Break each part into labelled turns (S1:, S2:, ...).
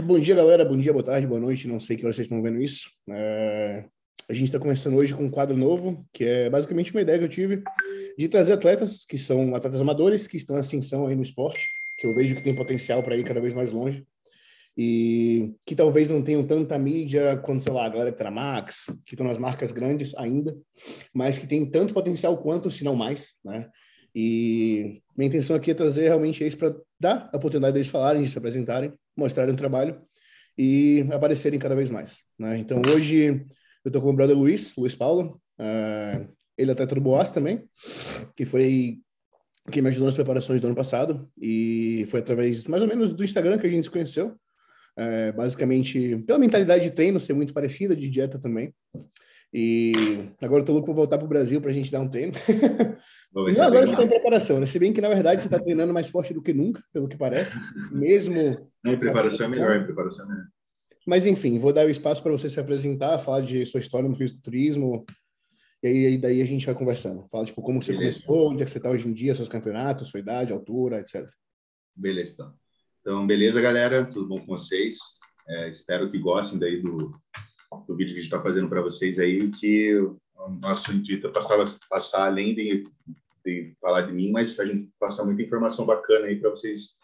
S1: Bom dia, galera. Bom dia, boa tarde, boa noite. Não sei que hora vocês estão vendo isso. É... A gente está começando hoje com um quadro novo, que é basicamente uma ideia que eu tive de trazer atletas que são atletas amadores, que estão em ascensão aí no esporte, que eu vejo que tem potencial para ir cada vez mais longe e que talvez não tenham tanta mídia quanto, sei lá, a galera que Max, que estão nas marcas grandes ainda, mas que tem tanto potencial quanto, se não mais, né? E minha intenção aqui é trazer realmente isso para dar a oportunidade deles falarem, de se apresentarem, mostrarem o trabalho e aparecerem cada vez mais. Né? Então, hoje eu estou com o brother Luiz, Luiz Paulo, uh, ele é atleta Boas também, que foi quem me ajudou nas preparações do ano passado e foi através mais ou menos do Instagram que a gente se conheceu. É, basicamente, pela mentalidade de treino ser muito parecida, de dieta também. E agora eu tô louco para voltar para o Brasil para a gente dar um treino. Não, agora você está em preparação, né? Se bem que, na verdade, você está treinando mais forte do que nunca, pelo que parece. Mesmo.
S2: Não, em preparação é melhor, em preparação é melhor.
S1: Mas, enfim, vou dar o espaço para você se apresentar, falar de sua história no fisiculturismo. E aí, daí a gente vai conversando. Fala, tipo, como você Beleza. começou, onde é que você está hoje em dia, seus campeonatos, sua idade, altura, etc.
S2: Beleza, então. Então, beleza, galera? Tudo bom com vocês? É, espero que gostem daí do, do vídeo que a gente está fazendo para vocês aí, que o nosso intuito é passar, passar além de, de falar de mim, mas a gente passar muita informação bacana aí para vocês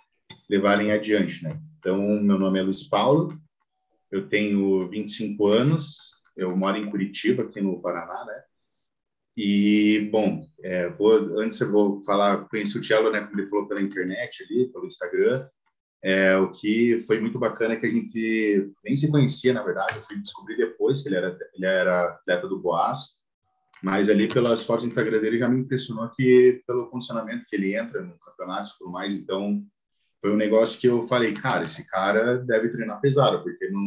S2: levarem adiante, né? Então, meu nome é Luiz Paulo, eu tenho 25 anos, eu moro em Curitiba, aqui no Paraná, né? E, bom, é, vou, antes eu vou falar, conheci o Tielo, né, como ele falou, pela internet ali, pelo Instagram, é, o que foi muito bacana é que a gente nem se conhecia, na verdade, eu fui descobrir depois que ele era, ele era atleta do Boas, mas ali pelas fotos do Instagram dele já me impressionou que pelo funcionamento que ele entra no campeonato e tudo mais, então foi um negócio que eu falei, cara, esse cara deve treinar pesado, porque não,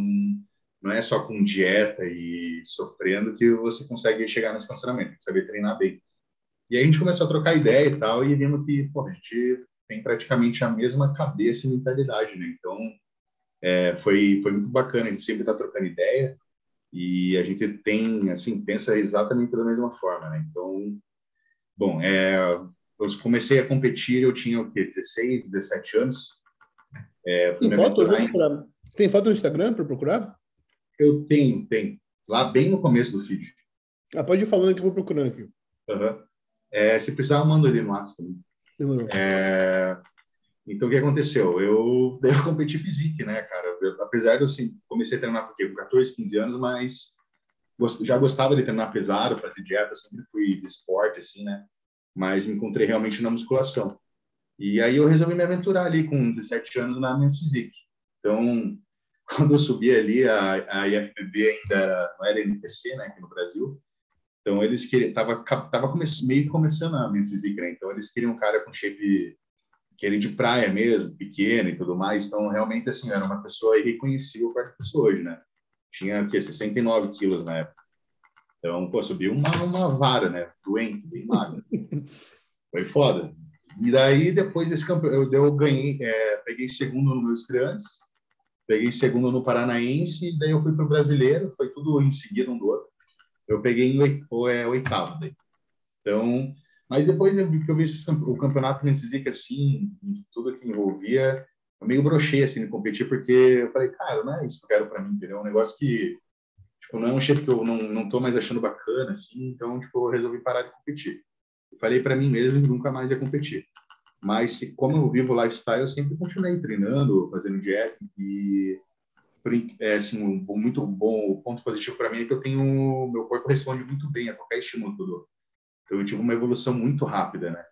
S2: não é só com dieta e sofrendo que você consegue chegar nesse funcionamento, saber treinar bem. E aí a gente começou a trocar ideia e tal, e vimos que, pô, a gente tem praticamente a mesma cabeça e mentalidade, né? Então, é, foi, foi muito bacana, a gente sempre está trocando ideia e a gente tem, assim, pensa exatamente da mesma forma, né? Então, bom, é, eu comecei a competir, eu tinha o quê? 16, 17 anos.
S1: É, tem, foto, em... tem foto no Instagram para procurar?
S2: Eu tenho, tenho. Lá bem no começo do vídeo.
S1: Ah, pode ir falando que eu vou procurando aqui.
S2: Uhum. É, se precisar, eu mando ali no WhatsApp também. Demorou. É, então, o que aconteceu? Eu, daí eu competi física, né, cara? Eu, apesar de eu assim, comecei a treinar porque, com 14, 15 anos, mas já gostava de treinar pesado, fazer dieta, sempre fui de esporte, assim, né? Mas me encontrei realmente na musculação. E aí eu resolvi me aventurar ali com 17 anos na Men's Physique. Então, quando eu subi ali, a, a IFBB ainda era, não era NPC, né, aqui no Brasil, então eles queriam, tava, tava meio começando a Physique, né? Então eles queriam um cara com shape aquele de praia mesmo, pequeno e tudo mais. Então realmente assim era uma pessoa irreconhecível para a pessoa hoje, né? Tinha que 69 quilos na época. Então pô, subiu uma uma vara, né? Doente, bem magro. Foi foda. E daí depois desse campeonato eu, eu ganhei, é, peguei segundo no meus estreantes, peguei segundo no Paranaense, e daí eu fui para o brasileiro. Foi tudo em seguida um do outro eu peguei em é, oitavo. Daí. Então, mas depois que eu vi o campeonato nesse assim, tudo que envolvia, eu meio brochei assim de competir, porque eu falei, cara, não é isso que eu quero para mim, entendeu? É um negócio que tipo, não é um shape que eu não, não tô mais achando bacana, assim, então, tipo, eu resolvi parar de competir. Eu falei para mim mesmo que nunca mais ia competir. Mas, como eu vivo lifestyle, eu sempre continuei treinando, fazendo dieta e é, assim, um, muito bom, o ponto positivo para mim é que eu tenho, meu corpo responde muito bem a qualquer estímulo que eu dou. Então, eu tive uma evolução muito rápida, né?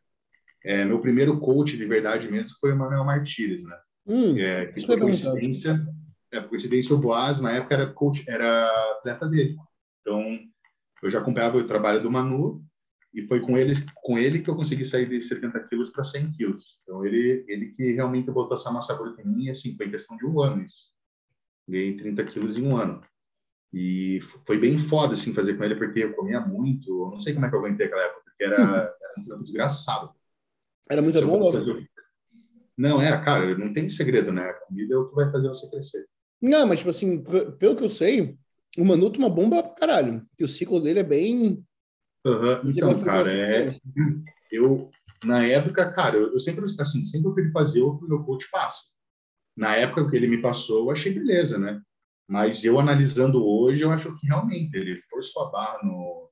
S2: É, meu primeiro coach de verdade mesmo foi o Manuel Martires, né? Hum, é, que por coincidência, é, por coincidência, o Boaz, na época, era coach, era atleta dele. Então, eu já acompanhava o trabalho do Manu e foi com ele, com ele que eu consegui sair de 70 quilos para 100 quilos. Então, ele, ele que realmente botou essa massa bruta em mim, assim, foi questão de um ano isso ganhei 30 quilos em um ano. E foi bem foda, assim, fazer com ele, porque eu comia muito. Eu não sei como é que eu aguentei aquela época, porque era, era um desgraçado.
S1: Era muito bom, fazer...
S2: Não, é, cara, não tem segredo, né? A comida é o que vai fazer você crescer.
S1: Não, mas, tipo assim, pelo que eu sei, o Manu uma bomba pra caralho. E o ciclo dele é bem.
S2: Uhum. Então, cara, é. Eu, na época, cara, eu, eu sempre, assim, sempre eu queria fazer que o meu coach passa. Na época que ele me passou, eu achei beleza, né? Mas eu analisando hoje, eu acho que realmente ele forçou a barra no.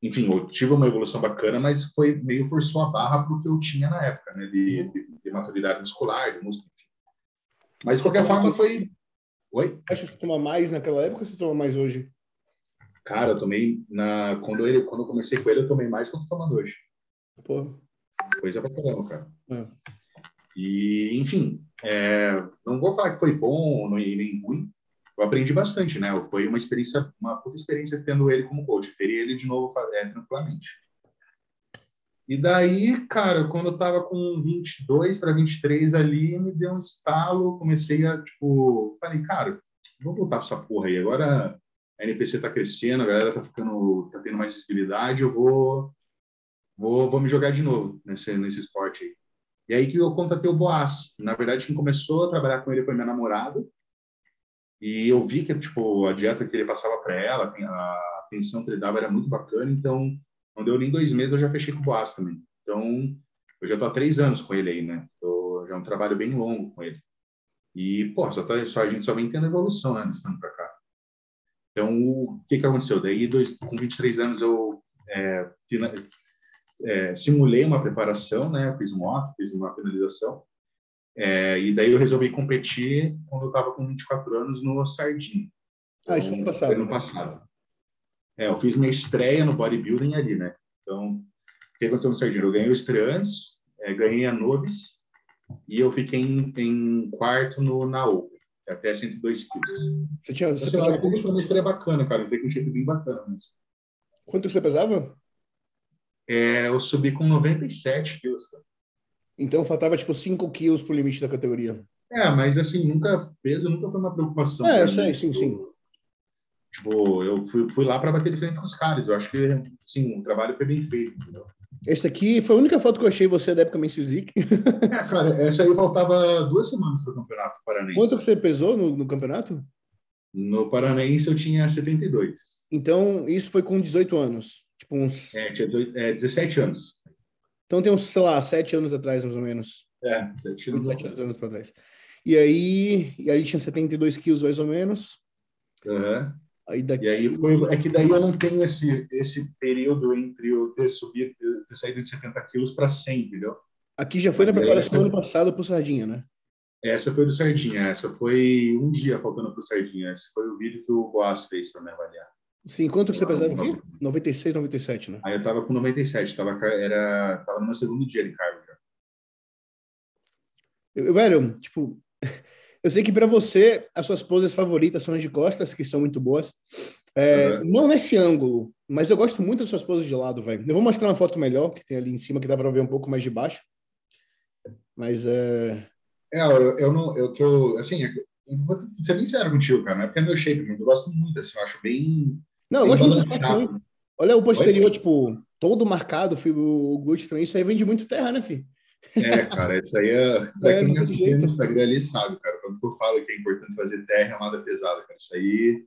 S2: Enfim, eu tive uma evolução bacana, mas foi meio forçou a barra porque eu tinha na época, né? De, de, de maturidade muscular, de músculo. Mas de qualquer forma foi.
S1: Oi? Acha que você toma mais naquela época ou você toma mais hoje?
S2: Cara, eu tomei na quando ele quando eu comecei com ele, eu tomei mais do que eu tô tomando hoje.
S1: Pô.
S2: Coisa pra caramba, cara. É. E, enfim, é, não vou falar que foi bom nem, nem ruim. Eu aprendi bastante, né? Foi uma experiência, uma puta experiência tendo ele como coach. Teria ele de novo é, tranquilamente. E daí, cara, quando eu tava com 22 para 23 ali, me deu um estalo, comecei a, tipo, falei, cara, vamos voltar para essa porra aí. Agora a NPC tá crescendo, a galera tá ficando, tá tendo mais visibilidade, eu vou, vou, vou me jogar de novo nesse, nesse esporte aí. E aí que eu contatei o Boas. Na verdade, quem começou a trabalhar com ele foi minha namorada. E eu vi que, tipo, a dieta que ele passava para ela, a atenção que ele dava era muito bacana, então não deu nem dois meses, eu já fechei com o Boas também. Então, eu já estou há três anos com ele aí, né? Tô, já é um trabalho bem longo com ele. E, pô, só, tá, só a gente só vem tendo evolução, né, estando para cá. Então, o que que aconteceu? Daí, dois, com 23 anos, eu é, é, simulei uma preparação, né? Fiz um off, fiz uma finalização. É, e daí eu resolvi competir quando eu estava com 24 anos no Sardinha.
S1: Ah, isso foi ano passado.
S2: Ano passado. É, eu fiz minha estreia no bodybuilding ali, né? Então, o que aconteceu no Sardinha? Eu ganhei o estreantes, é, ganhei a Nobis e eu fiquei em, em quarto no, na Open, até 102 quilos.
S1: Você tinha... Você pesava...
S2: Foi uma estreia bacana, cara. Eu fiquei com um shape bem bacana mesmo.
S1: Quanto você pesava?
S2: É, eu subi com 97 quilos, cara.
S1: Então faltava tipo 5 quilos pro limite da categoria.
S2: É, mas assim, nunca peso nunca foi uma preocupação.
S1: É, eu sei, sim, sim.
S2: Tipo, eu fui, fui lá para bater de frente com os caras. Eu acho que, sim, o trabalho foi bem feito, entendeu?
S1: Esse aqui foi a única foto que eu achei você da época Men's Physique.
S2: É, cara, essa aí faltava duas semanas para o campeonato paranaense.
S1: Quanto que você pesou no, no campeonato?
S2: No paranaense eu tinha 72.
S1: Então, isso foi com 18 anos? Tipo uns...
S2: É, tinha dois, é, 17 anos.
S1: Então tem uns, sei lá, 7 anos atrás, mais ou menos.
S2: É, 7 anos,
S1: 7 anos para trás. E aí, e aí tinha 72 quilos, mais ou menos.
S2: Uhum. Aí daqui... E aí foi, é que daí eu não tenho esse, esse período entre eu ter subido, ter saído de 70 quilos para 100, entendeu?
S1: Aqui já foi na preparação ano passado para o Sardinha, né?
S2: Essa foi do Sardinha, essa foi um dia faltando para o Sardinha. Esse foi o vídeo que o Boas fez para me avaliar.
S1: Sim, quanto você pesava aqui? 96, 97, né?
S2: Aí eu tava com 97, tava, era, tava no meu segundo dia de cargo já.
S1: Eu, velho, tipo, Eu sei que para você, as suas poses favoritas são as de costas, que são muito boas. É, uhum. Não nesse ângulo, mas eu gosto muito das suas poses de lado, velho. Eu vou mostrar uma foto melhor, que tem ali em cima, que dá para ver um pouco mais de baixo. Mas é.
S2: É, eu, eu não. Eu, que eu, assim, é eu vou ser bem sincero contigo, cara. Não é porque é meu shape, mas eu gosto muito, assim, eu acho bem.
S1: Não, eu gosto muito. Olha o posterior, Oi? tipo, todo marcado, filho, o glúteo também. Isso aí vem de muito terra, né, filho?
S2: É, cara, isso aí é. Pra é, quem é no Instagram ali sabe, cara. Quando eu falo que é importante fazer terra amada pesada, cara, isso aí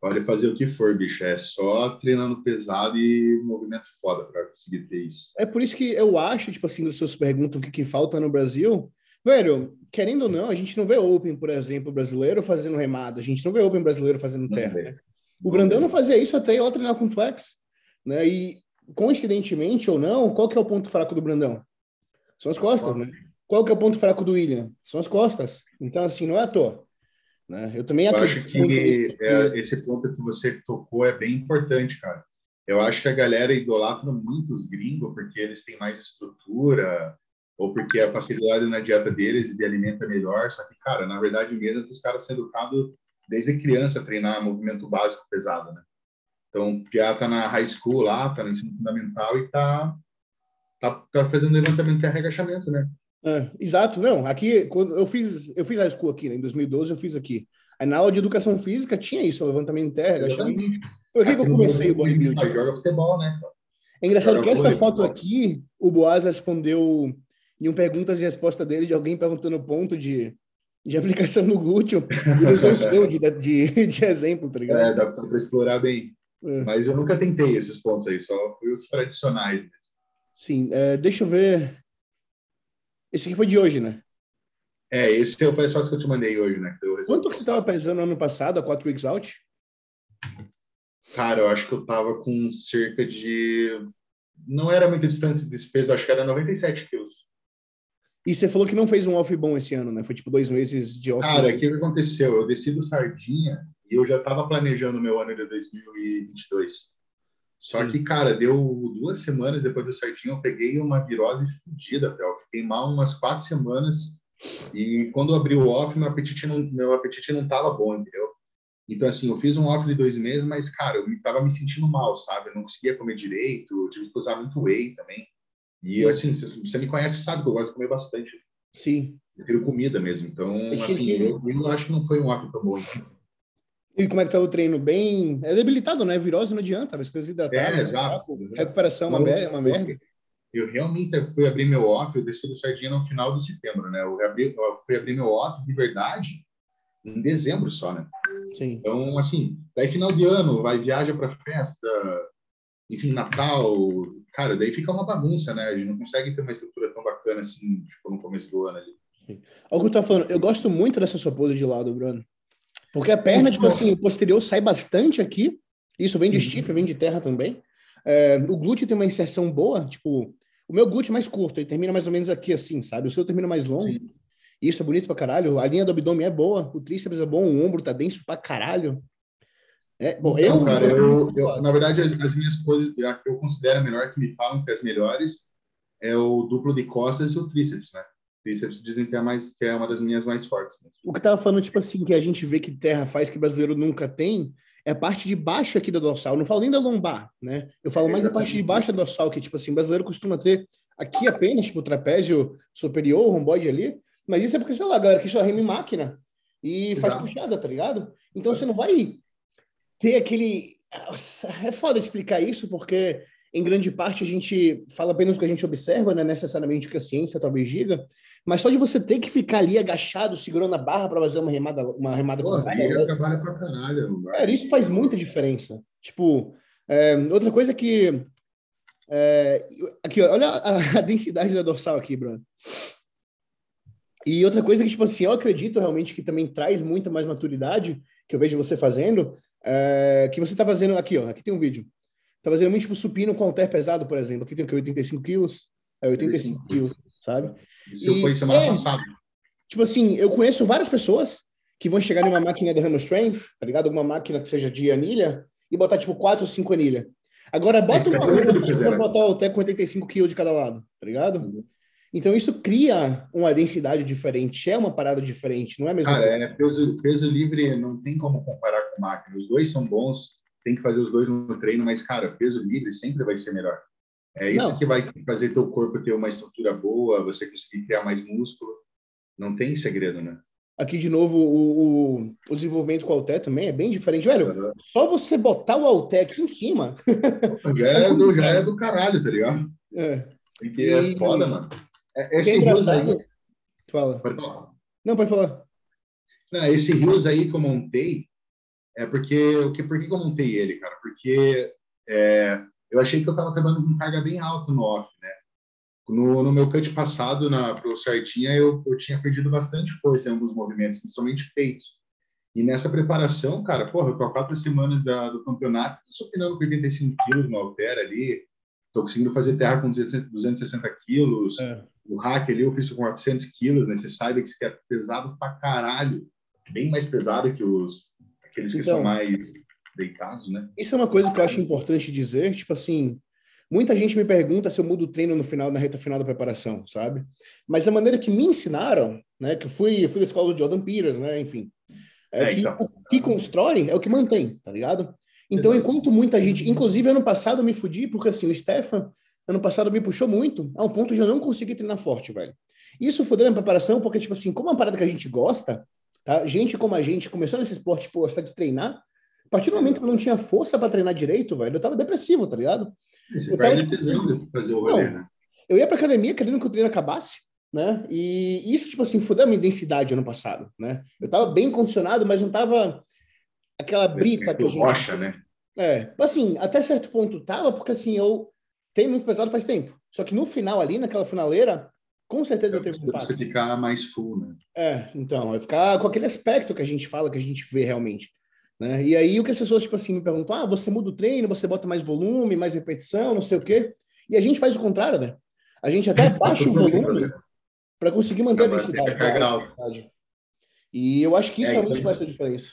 S2: pode fazer o que for, bicho. É só treinando pesado e movimento foda para conseguir ter isso.
S1: É por isso que eu acho, tipo assim, as pessoas perguntam o que, que falta no Brasil. Velho, querendo ou não, a gente não vê Open, por exemplo, brasileiro fazendo remado. A gente não vê Open brasileiro fazendo terra, né? O Brandão não fazia isso até ir lá treinar com flex, né? E coincidentemente ou não, qual que é o ponto fraco do Brandão? São as costas, né? Qual que é o ponto fraco do William? São as costas. Então, assim, não é à toa. Né? Eu também
S2: eu acho que é, esse ponto que você tocou é bem importante, cara. Eu acho que a galera idolatra muito os gringos porque eles têm mais estrutura ou porque a facilidade na dieta deles de alimento é melhor. Só que, cara, na verdade mesmo, os caras são educados desde criança treinar movimento básico pesado, né? Então, já tá na high school lá, tá no ensino fundamental e tá tá, tá fazendo levantamento de agachamento, né?
S1: É, exato, não. Aqui, quando eu fiz, eu fiz a school aqui, né? Em 2012 eu fiz aqui. Aí na aula de educação física tinha isso, levantamento de terra, agachamento. Por que, que eu comecei o bodybuilding?
S2: Joga futebol, né?
S1: É engraçado joga que essa foto aqui, o Boaz respondeu em um perguntas e resposta dele de alguém perguntando o ponto de, de aplicação no glúteo. Ele usou o seu de, de, de exemplo, tá ligado?
S2: É, dá para explorar bem. É. Mas eu nunca tentei esses pontos aí, só os tradicionais.
S1: Sim, é, deixa eu ver. Esse aqui foi de hoje, né?
S2: É, esse foi o que eu te mandei hoje, né?
S1: Que Quanto que você estava pesando ano passado, a 4 weeks out?
S2: Cara, eu acho que eu tava com cerca de. Não era muita distância desse peso, acho que era 97 quilos.
S1: E você falou que não fez um off bom esse ano, né? Foi tipo dois meses de off.
S2: Cara, o que aconteceu? Eu desci do Sardinha e eu já estava planejando o meu ano de 2022. Só Sim. que, cara, deu duas semanas depois do Sardinha, eu peguei uma virose fodida, Eu fiquei mal umas quatro semanas. E quando eu abri o off, meu apetite não, meu apetite não tava bom, entendeu? Então, assim, eu fiz um off de dois meses, mas, cara, eu estava me sentindo mal, sabe? Eu não conseguia comer direito, eu tive que usar muito whey também. E, assim, você, me conhece, sabe que eu gosto de comer bastante.
S1: Sim.
S2: Eu quero comida mesmo. Então, assim, eu, eu, acho que não foi um off tão bom.
S1: E como é que tá o treino? Bem... É debilitado, né? Virose não adianta, as coisas hidratadas.
S2: É, exato.
S1: Né? Recuperação é uma, merda, uma merda.
S2: Eu realmente fui abrir meu off, eu desci do Sardinha no final de setembro, né? Eu, abri, eu fui abrir meu off de verdade em dezembro só, né?
S1: Sim.
S2: Então, assim, daí final de ano, vai viaja para festa, enfim, Natal, cara, daí fica uma bagunça, né? A gente não consegue ter uma estrutura tão bacana assim, tipo, no começo do ano ali.
S1: Sim. Olha o que eu tô falando, eu gosto muito dessa sua pose de lado, Bruno. Porque a perna, tipo assim, o posterior sai bastante aqui. Isso vem de uhum. vem de terra também. É, o glúteo tem uma inserção boa, tipo, o meu glúteo é mais curto, ele termina mais ou menos aqui assim, sabe? O seu termina mais longo. Sim. Isso é bonito pra caralho. A linha do abdômen é boa, o tríceps é bom, o ombro tá denso pra caralho.
S2: É, bom, eu, cara, eu, eu, na verdade, as, as, minhas coisas, a que eu considero melhor, que me falam que as melhores, é o duplo de costas e o tríceps, né? Tríceps dizem que é, mais, que é uma das minhas mais fortes. Né?
S1: O que tava falando, tipo assim, que a gente vê que terra faz que brasileiro nunca tem, é a parte de baixo aqui da dorsal. Eu não falo nem da lombar, né? Eu falo mais da parte de baixo da dorsal, que, tipo assim, brasileiro costuma ter aqui apenas, tipo, o trapézio superior, o romboide ali, mas isso é porque, sei lá, galera que só rema em máquina e faz Exato. puxada, tá ligado? Então você não vai ter aquele. É foda explicar isso, porque em grande parte a gente fala apenas o que a gente observa, não é necessariamente o que a ciência talvez diga, mas só de você ter que ficar ali agachado, segurando a barra para fazer uma remada, uma remada
S2: Pô, com trabalha pra caralho.
S1: É, isso faz muita diferença. Tipo, é, outra coisa que. É, aqui, olha a, a densidade da dorsal aqui, Bruno. E outra coisa que, tipo assim, eu acredito realmente que também traz muita mais maturidade, que eu vejo você fazendo, é, que você tá fazendo aqui, ó, aqui tem um vídeo. Tá fazendo muito, tipo, supino com halter pesado, por exemplo. Aqui tem o que, 85 quilos? É, 85 quilos, sabe?
S2: Isso e, foi semana é, passada.
S1: Tipo assim, eu conheço várias pessoas que vão chegar numa máquina de Hammer Strength, tá ligado? Uma máquina que seja de anilha, e botar, tipo, 4 ou 5 anilhas. Agora, bota é, uma é, botar o halter com 85 quilos de cada lado, tá ligado? Então, isso cria uma densidade diferente, é uma parada diferente, não é mesmo?
S2: Cara, é, peso, peso livre não tem como comparar com máquina. Os dois são bons, tem que fazer os dois no treino, mas, cara, peso livre sempre vai ser melhor. É isso não. que vai fazer teu corpo ter uma estrutura boa, você conseguir criar mais músculo. Não tem segredo, né?
S1: Aqui, de novo, o, o, o desenvolvimento com o Alté também é bem diferente. Velho, uhum. só você botar o Alté aqui em cima...
S2: já, é do, já é do caralho, tá ligado?
S1: É.
S2: Porque é e... é foda, mano.
S1: É, esse Rios aí. Fala. Pode falar. Não, pode falar.
S2: Não, esse Rios aí que eu montei, é porque. O que, por que eu montei ele, cara? Porque é, eu achei que eu estava trabalhando com carga bem alta no off, né? No, no meu cut passado, na Pro Sardinha, eu, eu tinha perdido bastante força em alguns movimentos, principalmente peitos. E nessa preparação, cara, porra, eu tô há quatro semanas da, do campeonato, tô supinando com 85 quilos no halter ali, tô conseguindo fazer terra com 260 quilos, é o hack ali eu fiz com 400 quilos, né? Você sabe que é pesado pra caralho, bem mais pesado que os aqueles que então, são mais deitados, né?
S1: Isso é uma coisa que eu acho importante dizer, tipo assim, muita gente me pergunta se eu mudo o treino no final, na reta final da preparação, sabe? Mas a maneira que me ensinaram, né, que eu fui, eu fui da escola do Jordan Peters, né, enfim, é, é que então. o que constrói é o que mantém, tá ligado? Então, enquanto muita gente, inclusive ano passado eu me fudi porque assim, o Stefan ano passado me puxou muito, a um ponto de eu não conseguir treinar forte, velho. Isso fodeu minha preparação, porque, tipo assim, como é uma parada que a gente gosta, tá? Gente como a gente começou nesse esporte por gostar de treinar, a partir do momento que eu não tinha força para treinar direito, velho, eu tava depressivo, tá ligado?
S2: Você eu perde tipo, fazer o rolê, né?
S1: Eu ia pra academia querendo que o treino acabasse, né? E isso, tipo assim, fodeu a minha densidade ano passado, né? Eu tava bem condicionado, mas não tava aquela brita que a gente...
S2: Rocha, né?
S1: É, assim, até certo ponto tava, porque assim, eu tem muito pesado faz tempo. Só que no final ali, naquela finaleira, Com certeza
S2: é,
S1: teve
S2: um impacto. Você ficar mais full, né?
S1: É, então, vai ficar com aquele aspecto que a gente fala, que a gente vê realmente. Né? E aí o que as pessoas, tipo assim, me perguntam, ah, você muda o treino, você bota mais volume, mais repetição, não sei o quê. E a gente faz o contrário, né? A gente até baixa o volume para conseguir manter a densidade. E eu acho que isso é, realmente então, faz a diferença.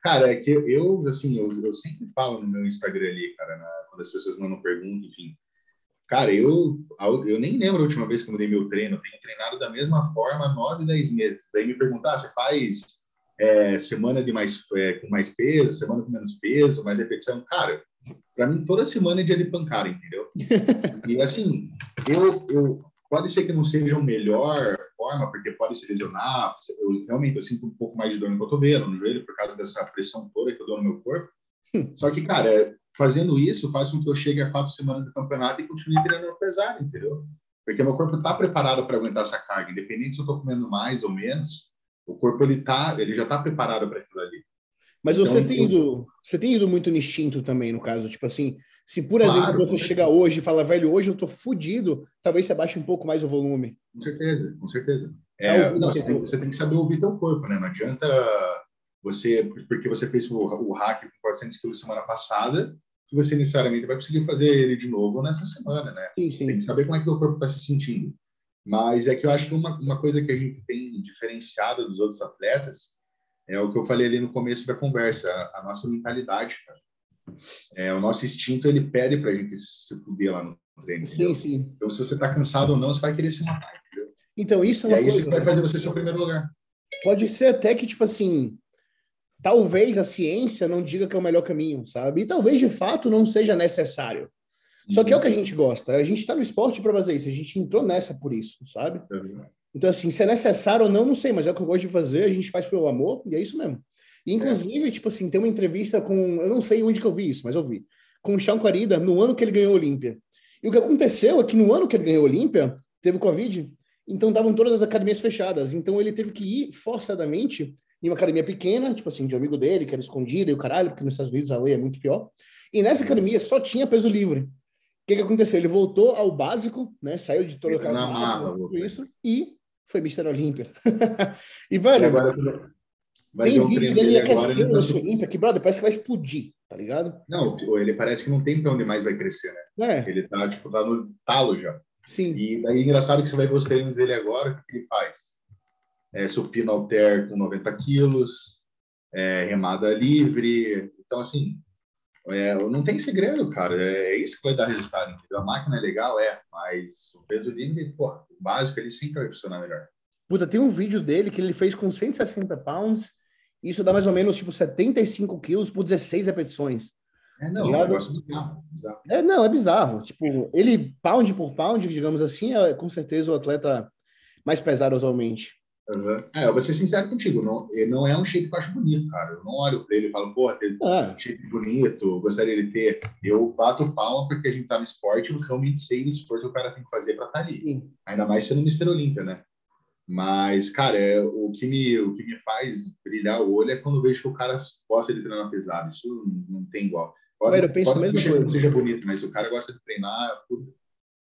S2: Cara, é que eu, assim, eu, eu sempre falo no meu Instagram ali, cara, na, quando as pessoas mandam pergunta, enfim. Cara, eu, eu nem lembro a última vez que eu mudei meu treino. Eu tenho treinado da mesma forma nove, dez meses. Daí me perguntar, ah, você faz é, semana de mais, é, com mais peso, semana com menos peso, mais repetição? Cara, para mim toda semana é dia de pancada, entendeu? e assim, eu, eu pode ser que não seja a melhor forma, porque pode se lesionar. Eu, realmente, eu sinto um pouco mais de dor no cotovelo, no joelho, por causa dessa pressão toda que eu dou no meu corpo. Hum. Só que, cara, fazendo isso faz com que eu chegue a quatro semanas do campeonato e continue treinando pesado, entendeu? Porque meu corpo está preparado para aguentar essa carga, independente se eu estou comendo mais ou menos. O corpo ele tá, ele já está preparado para aquilo ali.
S1: Mas então, você tem ido, você tem ido muito no instinto também, no caso, tipo assim, se, por claro, exemplo, você chega hoje e fala, velho, hoje eu tô fudido, talvez você abaixe um pouco mais o volume.
S2: Com certeza, com certeza. É, não, você, tem, você, tem, que saber ouvir teu corpo, né? Não adianta você, porque você fez o, o hack com 400 quilos semana passada, que você necessariamente vai conseguir fazer ele de novo nessa semana, né?
S1: Sim, sim.
S2: Tem que saber como é que o corpo está se sentindo. Mas é que eu acho que uma, uma coisa que a gente tem diferenciado dos outros atletas é o que eu falei ali no começo da conversa, a, a nossa mentalidade, cara. É, o nosso instinto ele pede para a gente se fuder lá no treino.
S1: Sim, entendeu? sim.
S2: Então, se você está cansado ou não, você vai querer se matar. Entendeu?
S1: Então, isso é uma
S2: e aí
S1: coisa.
S2: Isso vai fazer você ser o primeiro lugar.
S1: Pode ser até que, tipo assim, talvez a ciência não diga que é o melhor caminho, sabe? E talvez, de fato, não seja necessário. Só que é o que a gente gosta. A gente está no esporte para fazer isso. A gente entrou nessa por isso, sabe? Então, assim, se é necessário ou não, não sei, mas é o que eu gosto de fazer. A gente faz pelo amor e é isso mesmo. Inclusive, é. tipo assim, tem uma entrevista com. Eu não sei onde que eu vi isso, mas eu vi. Com o Sean Clarida no ano que ele ganhou a Olímpia. E o que aconteceu é que no ano que ele ganhou a Olímpia, teve Covid, então estavam todas as academias fechadas. Então ele teve que ir forçadamente em uma academia pequena, tipo assim, de um amigo dele, que era escondida e o caralho, porque nos Estados Unidos a lei é muito pior. E nessa academia só tinha peso livre. O que, que aconteceu? Ele voltou ao básico, né? Saiu de toda a casa, tudo isso, e foi Mr. Olímpia. e, velho, e agora, Vai tem vídeo dele aquecendo no Olímpia que, brother, parece que vai explodir, tá ligado?
S2: Não, ele parece que não tem pra onde mais vai crescer, né? É. Ele tá, tipo, tá no talo já.
S1: Sim.
S2: E daí é engraçado que você vai ver os treinos dele agora, o que ele faz? É, supino alter com 90 quilos, é, remada livre. Então, assim, é, não tem segredo, cara. É, é, isso que vai dar resultado, entendeu? A máquina é legal, é, mas o peso livre, pô, o básico, ele sempre vai funcionar melhor.
S1: Puta, tem um vídeo dele que ele fez com 160 pounds isso dá mais ou menos tipo 75 quilos por 16 repetições.
S2: É, não, é um negócio bizarro, bizarro.
S1: É, não, é bizarro. Tipo, ele, pound por pound, digamos assim, é com certeza o atleta mais pesado atualmente.
S2: Uhum. É, eu vou ser sincero contigo, não, ele não é um shape que eu acho bonito, cara. Eu não olho para ele e falo, pô, tem ah. um shape bonito, gostaria de ter. Eu bato palma porque a gente tá no esporte, eu realmente sei o esforço que o cara tem que fazer para estar tá ali. Sim. Ainda mais sendo Mr. Olímpia, né? Mas, cara, é, o, que me, o que me faz brilhar o olho é quando eu vejo que o cara gosta de treinar pesado. Isso não, não tem igual.
S1: Pode, eu penso pode
S2: que coisa. seja bonito, mas o cara gosta de treinar,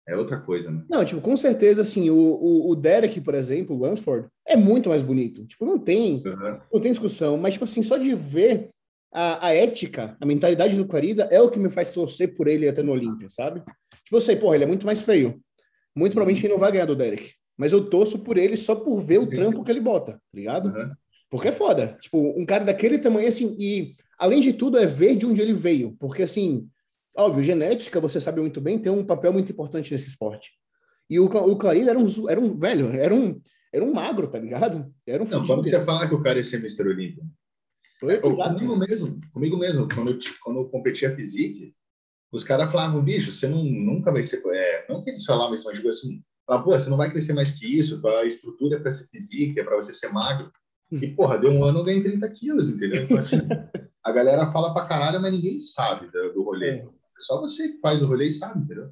S2: é outra coisa, né?
S1: Não, tipo, com certeza, assim, o, o, o Derek, por exemplo, o Lansford, é muito mais bonito. Tipo, não tem, uhum. não tem discussão. Mas, tipo assim, só de ver a, a ética, a mentalidade do Clarida é o que me faz torcer por ele até no Olímpia, sabe? Tipo, eu sei, porra, ele é muito mais feio. Muito provavelmente ele não vai ganhar do Derek mas eu torço por ele só por ver o trampo que ele bota, tá ligado? Uhum. Porque é foda. Tipo, um cara daquele tamanho, assim, e além de tudo, é ver de onde ele veio. Porque, assim, óbvio, genética, você sabe muito bem, tem um papel muito importante nesse esporte. E o, o Clarín era um, era um velho, era um, era um magro, tá ligado? Era um
S2: Não, você falar que o cara ia ser Mr. Olímpio? É, comigo mesmo, comigo mesmo, quando eu, quando eu competia física, os caras falavam, bicho, você não, nunca vai ser. É, não que eles falavam isso, mas digo assim, Fala, pô, você não vai crescer mais que isso, tua estrutura é para ser física, é para você ser magro. E, porra, deu um ano, eu ganhei 30 quilos, entendeu? Então, assim, a galera fala pra caralho, mas ninguém sabe do, do rolê. É. Só você que faz o rolê e sabe, entendeu?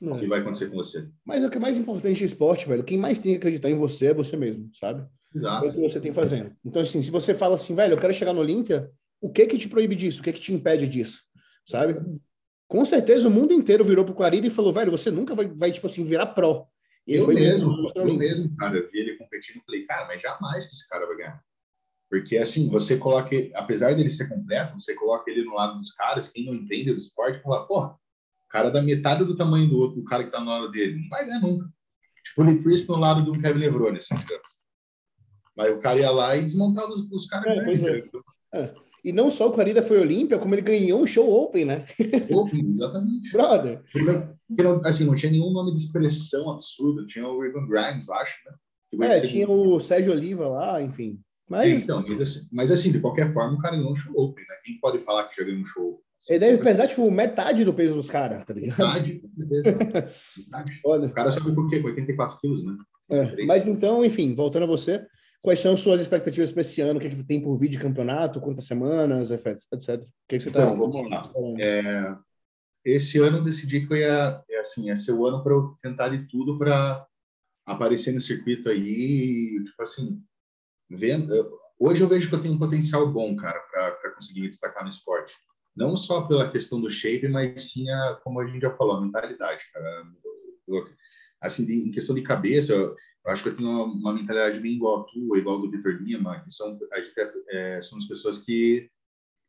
S2: Não. O que vai acontecer com você.
S1: Mas o que é mais importante no esporte, velho, quem mais tem que acreditar em você é você mesmo, sabe?
S2: Exato.
S1: É o que você tem fazendo. Então, assim, se você fala assim, velho, eu quero chegar no Olímpia, o que que te proíbe disso? O que que te impede disso? Sabe? Com certeza o mundo inteiro virou pro Clarida e falou, velho, você nunca vai, vai tipo assim, virar pró.
S2: eu mesmo, eu mesmo, cara, eu vi ele competindo e falei, cara, mas jamais que esse cara vai ganhar. Porque, assim, você coloca, apesar dele ser completo, você coloca ele no lado dos caras, quem não entende do esporte, fala, pô, o cara da metade do tamanho do outro, o cara que tá no lado dele, não vai ganhar nunca. Tipo, o Lee Priest no lado do Kevin Levrone, assim, Mas o cara ia lá e desmontava os, os caras. É,
S1: é. é. E não só o Clarida foi Olímpia, como ele ganhou um show Open, né?
S2: Open, exatamente.
S1: Brother.
S2: Porque, assim, não tinha nenhum nome de expressão absurdo. Tinha o Evan Grimes, acho,
S1: né? É, tinha o Sérgio Oliva lá, enfim. Mas...
S2: Então, mas assim, de qualquer forma, o cara ganhou um show open, né? Quem pode falar que já ganhou um show?
S1: Ele deve pesar, tipo, metade do peso dos caras, tá ligado? Metade,
S2: metade. O cara sobe por quê? 84 quilos, né?
S1: É, mas então, enfim, voltando a você, quais são suas expectativas para esse ano? O que, é que tem por vir de campeonato? Quantas semanas, etc. O que, é que você está...
S2: Então, vamos lá. É, esse ano eu decidi que eu ia, é assim, ia ser o ano para eu tentar de tudo para aparecer no circuito aí, tipo assim, vendo, hoje eu vejo que eu tenho um potencial bom, cara, para conseguir me destacar no esporte. Não só pela questão do shape, mas sim, a, como a gente já falou, a mentalidade, cara. Assim, em questão de cabeça, eu, eu, acho que eu tenho uma, uma, mentalidade bem igual a tua, igual do Vitor Lima, que são, a gente é, é, pessoas que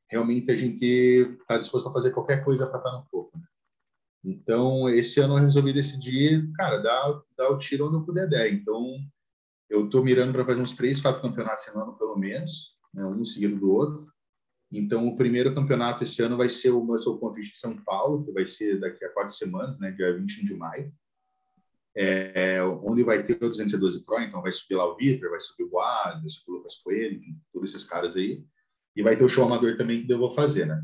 S2: realmente a gente está disposto a fazer qualquer coisa para estar no topo. Né? Então, esse ano eu resolvi decidir, cara, dar, dar o tiro onde eu puder der. Então, eu estou mirando para fazer uns três, quatro campeonatos ano, pelo menos, né, um seguido do outro. Então, o primeiro campeonato esse ano vai ser o Muscle Contest de São Paulo, que vai ser daqui a quatro semanas, né, dia 21 de maio, é, onde vai ter o 212 Pro, então vai subir lá o Vitor, vai subir o Boad, vai subir o Lucas Coelho, todos esses caras aí. E vai ter o show amador também que eu vou fazer, né?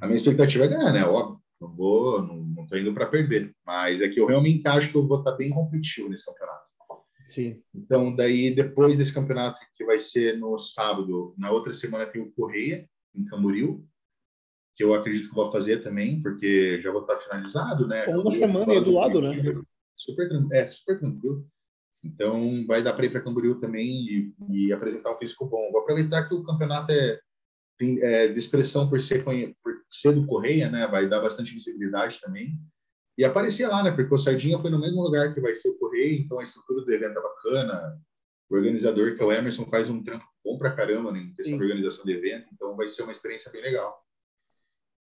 S2: A minha expectativa é ganhar, né? Óbvio, não vou, não, não tô indo para perder, mas é que eu realmente acho que eu vou estar bem competitivo nesse campeonato.
S1: Sim.
S2: Então, daí, depois desse campeonato, que vai ser no sábado, na outra semana tem o Correia, em Camboriú, que eu acredito que vou fazer também, porque já vou estar finalizado, né?
S1: Uma semana aí do lado, né?
S2: Super, é, super tranquilo. Então, vai dar para ir para Camboriú também e, e, apresentar um físico bom. Vou aproveitar que o campeonato é, tem, é de expressão por ser, por ser do Correia, né? Vai dar bastante visibilidade também. E aparecia lá, né? Porque o Sardinha foi no mesmo lugar que vai ser o Correio, então a estrutura do evento é bacana. O organizador, que é o Emerson, faz um trampo bom pra caramba né, em questão de organização de evento, então vai ser uma experiência bem legal.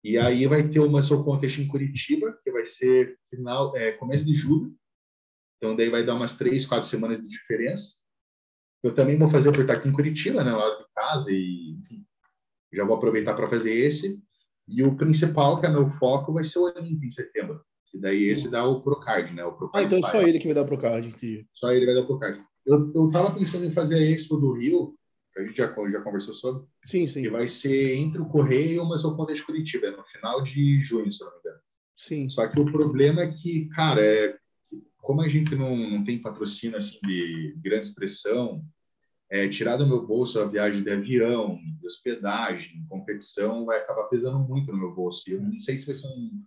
S2: E aí vai ter uma Soul Contest em Curitiba, que vai ser final, é, começo de julho. Então daí vai dar umas três, quatro semanas de diferença. Eu também vou fazer por estar aqui em Curitiba, né, lá de casa, e enfim, já vou aproveitar para fazer esse. E o principal, que é meu foco, vai ser o Olimpo em setembro. E daí esse dá o Procard, né? O
S1: Procard ah, então é só ele que vai dar o Procard, entendi.
S2: Só ele vai dar o Procard. Eu, eu tava pensando em fazer a Expo do Rio, que a gente já, já conversou sobre.
S1: Sim, sim.
S2: Que vai ser entre o Correio e o Mesoponte de Curitiba, no final de junho, se não me engano.
S1: Sim.
S2: Só que o problema é que, cara, é, como a gente não, não tem patrocínio assim de grande expressão, é, tirar do meu bolso a viagem de avião, de hospedagem, competição, vai acabar pesando muito no meu bolso. E eu não sei se vai ser um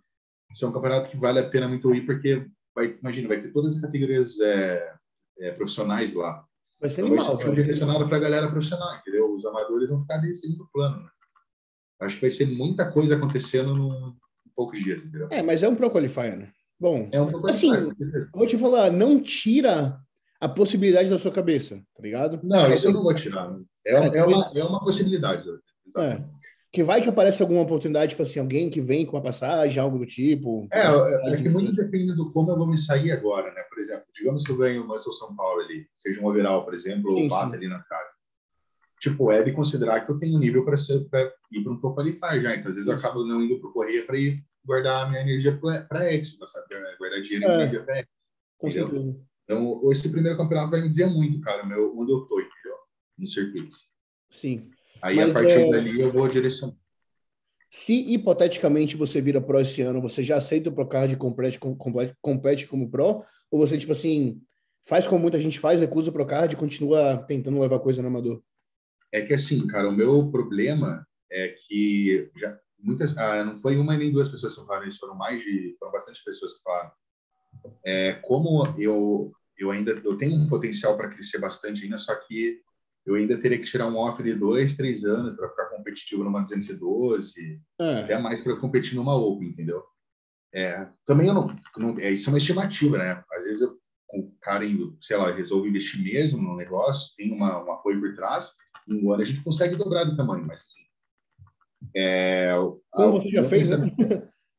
S2: isso é um campeonato que vale a pena muito ir, porque, vai, imagina, vai ter todas as categorias é, é, profissionais lá.
S1: Vai ser então, animal.
S2: Vai ser direcionado para a galera profissional, entendeu? Os amadores vão ficar em segundo plano. Né? Acho que vai ser muita coisa acontecendo em poucos dias, entendeu?
S1: É, mas é um Pro Qualifier, né? Bom,
S2: é um
S1: assim, vou te falar, não tira a possibilidade da sua cabeça, tá ligado?
S2: Não, isso eu não vou tirar. É, é, é uma, é uma possibilidade.
S1: É que vai que aparece alguma oportunidade, tipo assim, alguém que vem com uma passagem, algo do tipo.
S2: É, é, é que muito depende do como eu vou me sair agora, né? Por exemplo, digamos que eu ganho uma São Paulo ali, seja um overall, por exemplo, sim, ou bata ali na cara. Tipo, é de considerar que eu tenho nível para ir para um Pro Qualify já. Então, às vezes eu acabo não indo para o Correia para ir guardar a minha energia para Expo, sabe? Guardar dinheiro é, energia para Expo.
S1: Com certeza.
S2: Então, esse primeiro campeonato vai me dizer muito, cara, meu, onde eu tô, entendeu? No circuito.
S1: Sim.
S2: Aí, Mas, a partir é... dali, eu vou direcionar.
S1: Se hipoteticamente você vira pro esse ano, você já aceita o Procard e compete, compete, compete como pro? Ou você, tipo assim, faz como muita gente faz, recusa o Procard e continua tentando levar coisa no amador?
S2: É que assim, cara, o meu problema é que já muitas, ah, não foi uma nem duas pessoas que falaram isso, foram mais de, foram bastante pessoas que falaram. É, como eu eu ainda eu tenho um potencial para crescer bastante ainda, só que eu ainda teria que tirar um off de dois, três anos para ficar competitivo numa 212, é. até mais para competir numa Open, entendeu? É, também eu não, não é, isso é uma estimativa, né? Às vezes eu, com, cara, sei lá, resolve investir mesmo no negócio, tem uma, um apoio por trás, em um ano a gente consegue dobrar de tamanho, mas
S1: é, Como você já fez, né?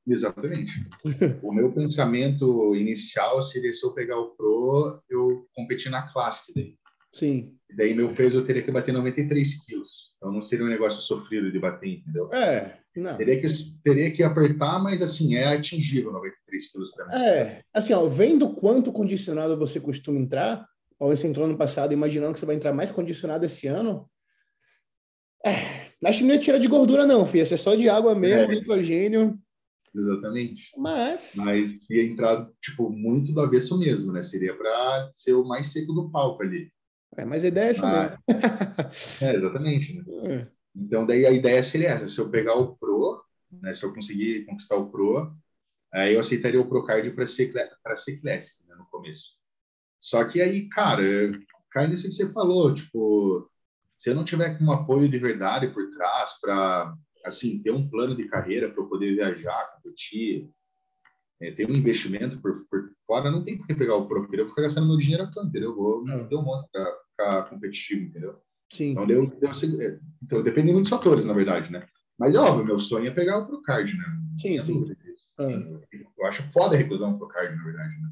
S2: Exatamente. o meu pensamento inicial seria se eu pegar o Pro, eu competir na Classic daí.
S1: Sim.
S2: Daí meu peso eu teria que bater 93 quilos. Então não seria um negócio sofrido de bater, entendeu?
S1: É, não.
S2: Teria que, teria que apertar, mas assim, é atingível 93 quilos para mim.
S1: É, assim, ó, vendo quanto condicionado você costuma entrar, ou você entrou ano passado imaginando que você vai entrar mais condicionado esse ano, é, acho que não ia tirar de gordura não, filho, ia ser só de água mesmo, é. nitrogênio.
S2: Exatamente.
S1: Mas...
S2: Mas ia entrar, tipo, muito do avesso mesmo, né? Seria para ser o mais seco do palco ali.
S1: É, mas a ideia é essa ah,
S2: É, exatamente. Né? É. Então, daí a ideia seria essa. Se eu pegar o Pro, né, se eu conseguir conquistar o Pro, aí eu aceitaria o Procard para ser, para ser Classic né, no começo. Só que aí, cara, cai nisso que você falou, tipo, se eu não tiver com um apoio de verdade por trás para, assim, ter um plano de carreira para eu poder viajar, competir, é, ter um investimento por, por fora, não tem por que pegar o Pro, eu vou ficar gastando meu dinheiro aqui, entendeu? Vou me ter um monte para ficar competitivo, entendeu?
S1: Sim.
S2: Então, deu, deu, é, então, depende de muitos fatores, na verdade, né? Mas é óbvio, meu sonho é pegar o Procard, né?
S1: Sim, sim.
S2: Ah. Eu acho foda recusar um Procard, na verdade, né?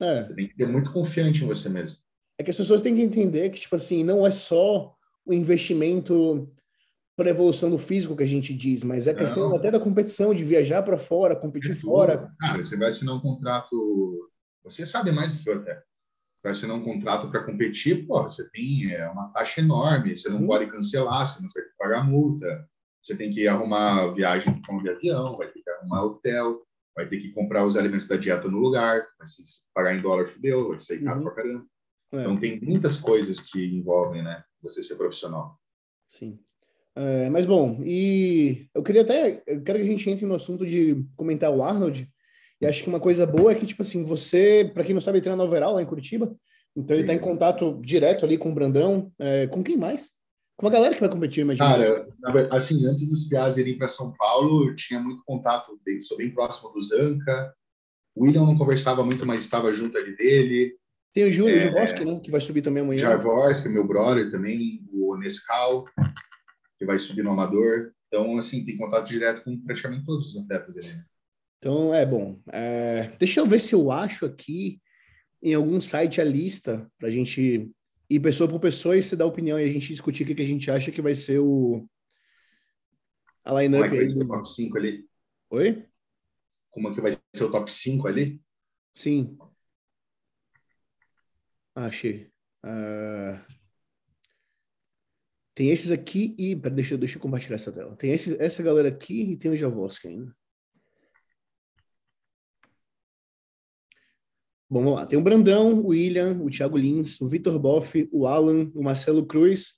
S2: É. Você tem que ser muito confiante em você mesmo.
S1: É que as pessoas têm que entender que, tipo assim, não é só o investimento para evolução do físico que a gente diz, mas é questão não. até da competição, de viajar para fora, competir fora.
S2: Cara, você vai assinar um contrato, você sabe mais do que eu até vai assinar um contrato para competir, pô, você tem é, uma taxa enorme, você não uhum. pode cancelar, você não vai pagar multa, você tem que arrumar viagem de avião, vai ter que arrumar hotel, vai ter que comprar os alimentos da dieta no lugar, vai se pagar em dólar fudeu, vai sair caro uhum. pra caramba. É. Então tem muitas coisas que envolvem, né, você ser profissional.
S1: Sim. É, mas bom, e eu queria até, eu quero que a gente entre no assunto de comentar o Arnold, e acho que uma coisa boa é que, tipo assim, você, para quem não sabe, treina no overall lá em Curitiba, então ele está em contato direto ali com o Brandão, é, com quem mais? Com a galera que vai competir, imagina.
S2: Cara, assim, antes dos Piaz irem para São Paulo, eu tinha muito contato, sou bem próximo do Zanca, o William não conversava muito, mas estava junto ali dele.
S1: Tem o Júlio é, Javoski, né, que vai subir também amanhã.
S2: Javoski, meu brother também, o Nescau, que vai subir no Amador. Então, assim, tem contato direto com praticamente todos os atletas ali.
S1: Então, é bom. É, deixa eu ver se eu acho aqui em algum site a lista para a gente ir pessoa por pessoa e se dar opinião e a gente discutir o que, a gente acha que vai ser o a
S2: lineup Como é que vai ser o top 5 ali?
S1: Oi?
S2: Como é que vai ser o top 5 ali?
S1: Sim. Achei. Uh... Tem esses aqui e. Deixa, deixa eu compartilhar essa tela. Tem esses, essa galera aqui e tem o Javoski ainda. Bom, vamos lá. Tem o Brandão, o William, o Thiago Lins, o Vitor Boff, o Alan, o Marcelo Cruz,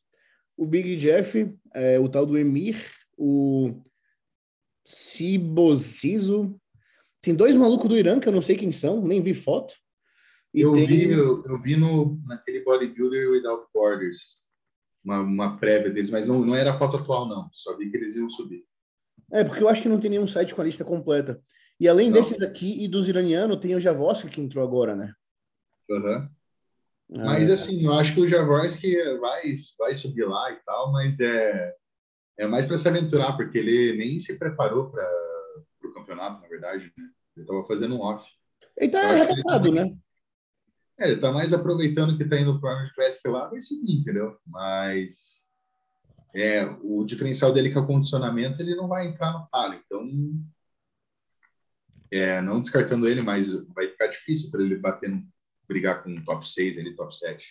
S1: o Big Jeff, é, o tal do Emir, o Cibosizo. Tem dois malucos do Irã que eu não sei quem são, nem vi foto.
S2: E eu, tem... vi, eu, eu, vi no, naquele Bodybuilder Without Borders uma, uma prévia deles, mas não, não era a foto atual, não. Só vi que eles iam subir.
S1: É, porque eu acho que não tem nenhum site com a lista completa. E além Não. desses aqui e dos iranianos, tem o Javoski que entrou agora, né?
S2: Uhum. Ah, mas é. assim, eu acho que o Javoski vai, vai subir lá e tal, mas é, é mais para se aventurar, porque ele nem se preparou para o campeonato, na verdade. Né? Ele estava fazendo um off.
S1: Ele tá arrebatado, tá né?
S2: É, ele tá mais aproveitando que tá indo para o Arnold Classic lá, vai subir, entendeu? Mas é, o diferencial dele que é o condicionamento, ele não vai entrar no palo. Então, é, não descartando ele, mas vai ficar difícil para ele bater, no, brigar com o top 6, ele top 7.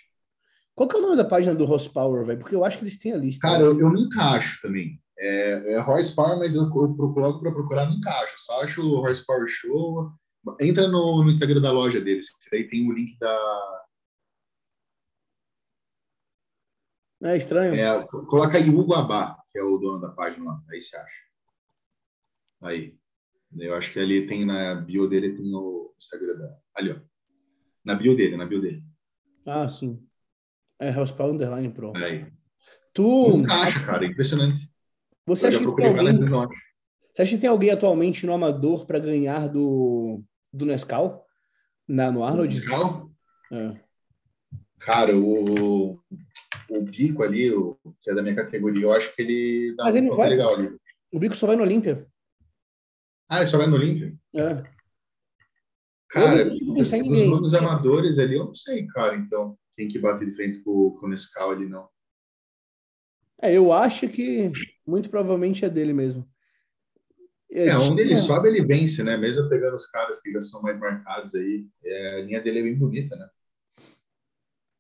S1: Qual que é o nome da página do Horsepower, velho? Porque eu acho que eles têm a lista.
S2: Cara, eu, eu nunca acho também. É, é Horsepower, mas eu, eu procuro para procurar, nunca acho. Só acho o Horsepower Show. Entra no, no Instagram da loja deles, que daí tem o link da.
S1: É estranho.
S2: É, coloca aí Hugo Abá, que é o dono da página lá. Aí você acha. Aí. Eu acho que ali tem na bio dele, tem o Instagram dela. Ali, ó. Na bio dele, na bio dele.
S1: Ah, sim. É Housepower Underline Pro.
S2: Aí.
S1: Tu...
S2: Nunca acha, cara. Impressionante.
S1: Você acha, que tem alguém... Você acha que tem alguém atualmente no Amador para ganhar do, do Nescau? Na, no Arnold?
S2: Nescau?
S1: É.
S2: Cara, o, o Bico ali, o, que é da minha categoria, eu acho que ele
S1: dá Mas ele um vai. legal ali. O Bico só vai no Olímpia.
S2: Ah, ele só vai no Olímpia?
S1: É.
S2: Cara, dos nomes amadores ali, eu não sei, cara, então, quem que bate de frente com, com o Nescau ali, não.
S1: É, eu acho que muito provavelmente é dele mesmo.
S2: É, é onde ele sobe, ele vence, né? Mesmo pegando os caras que já são mais marcados aí, é, a linha dele é bem bonita, né?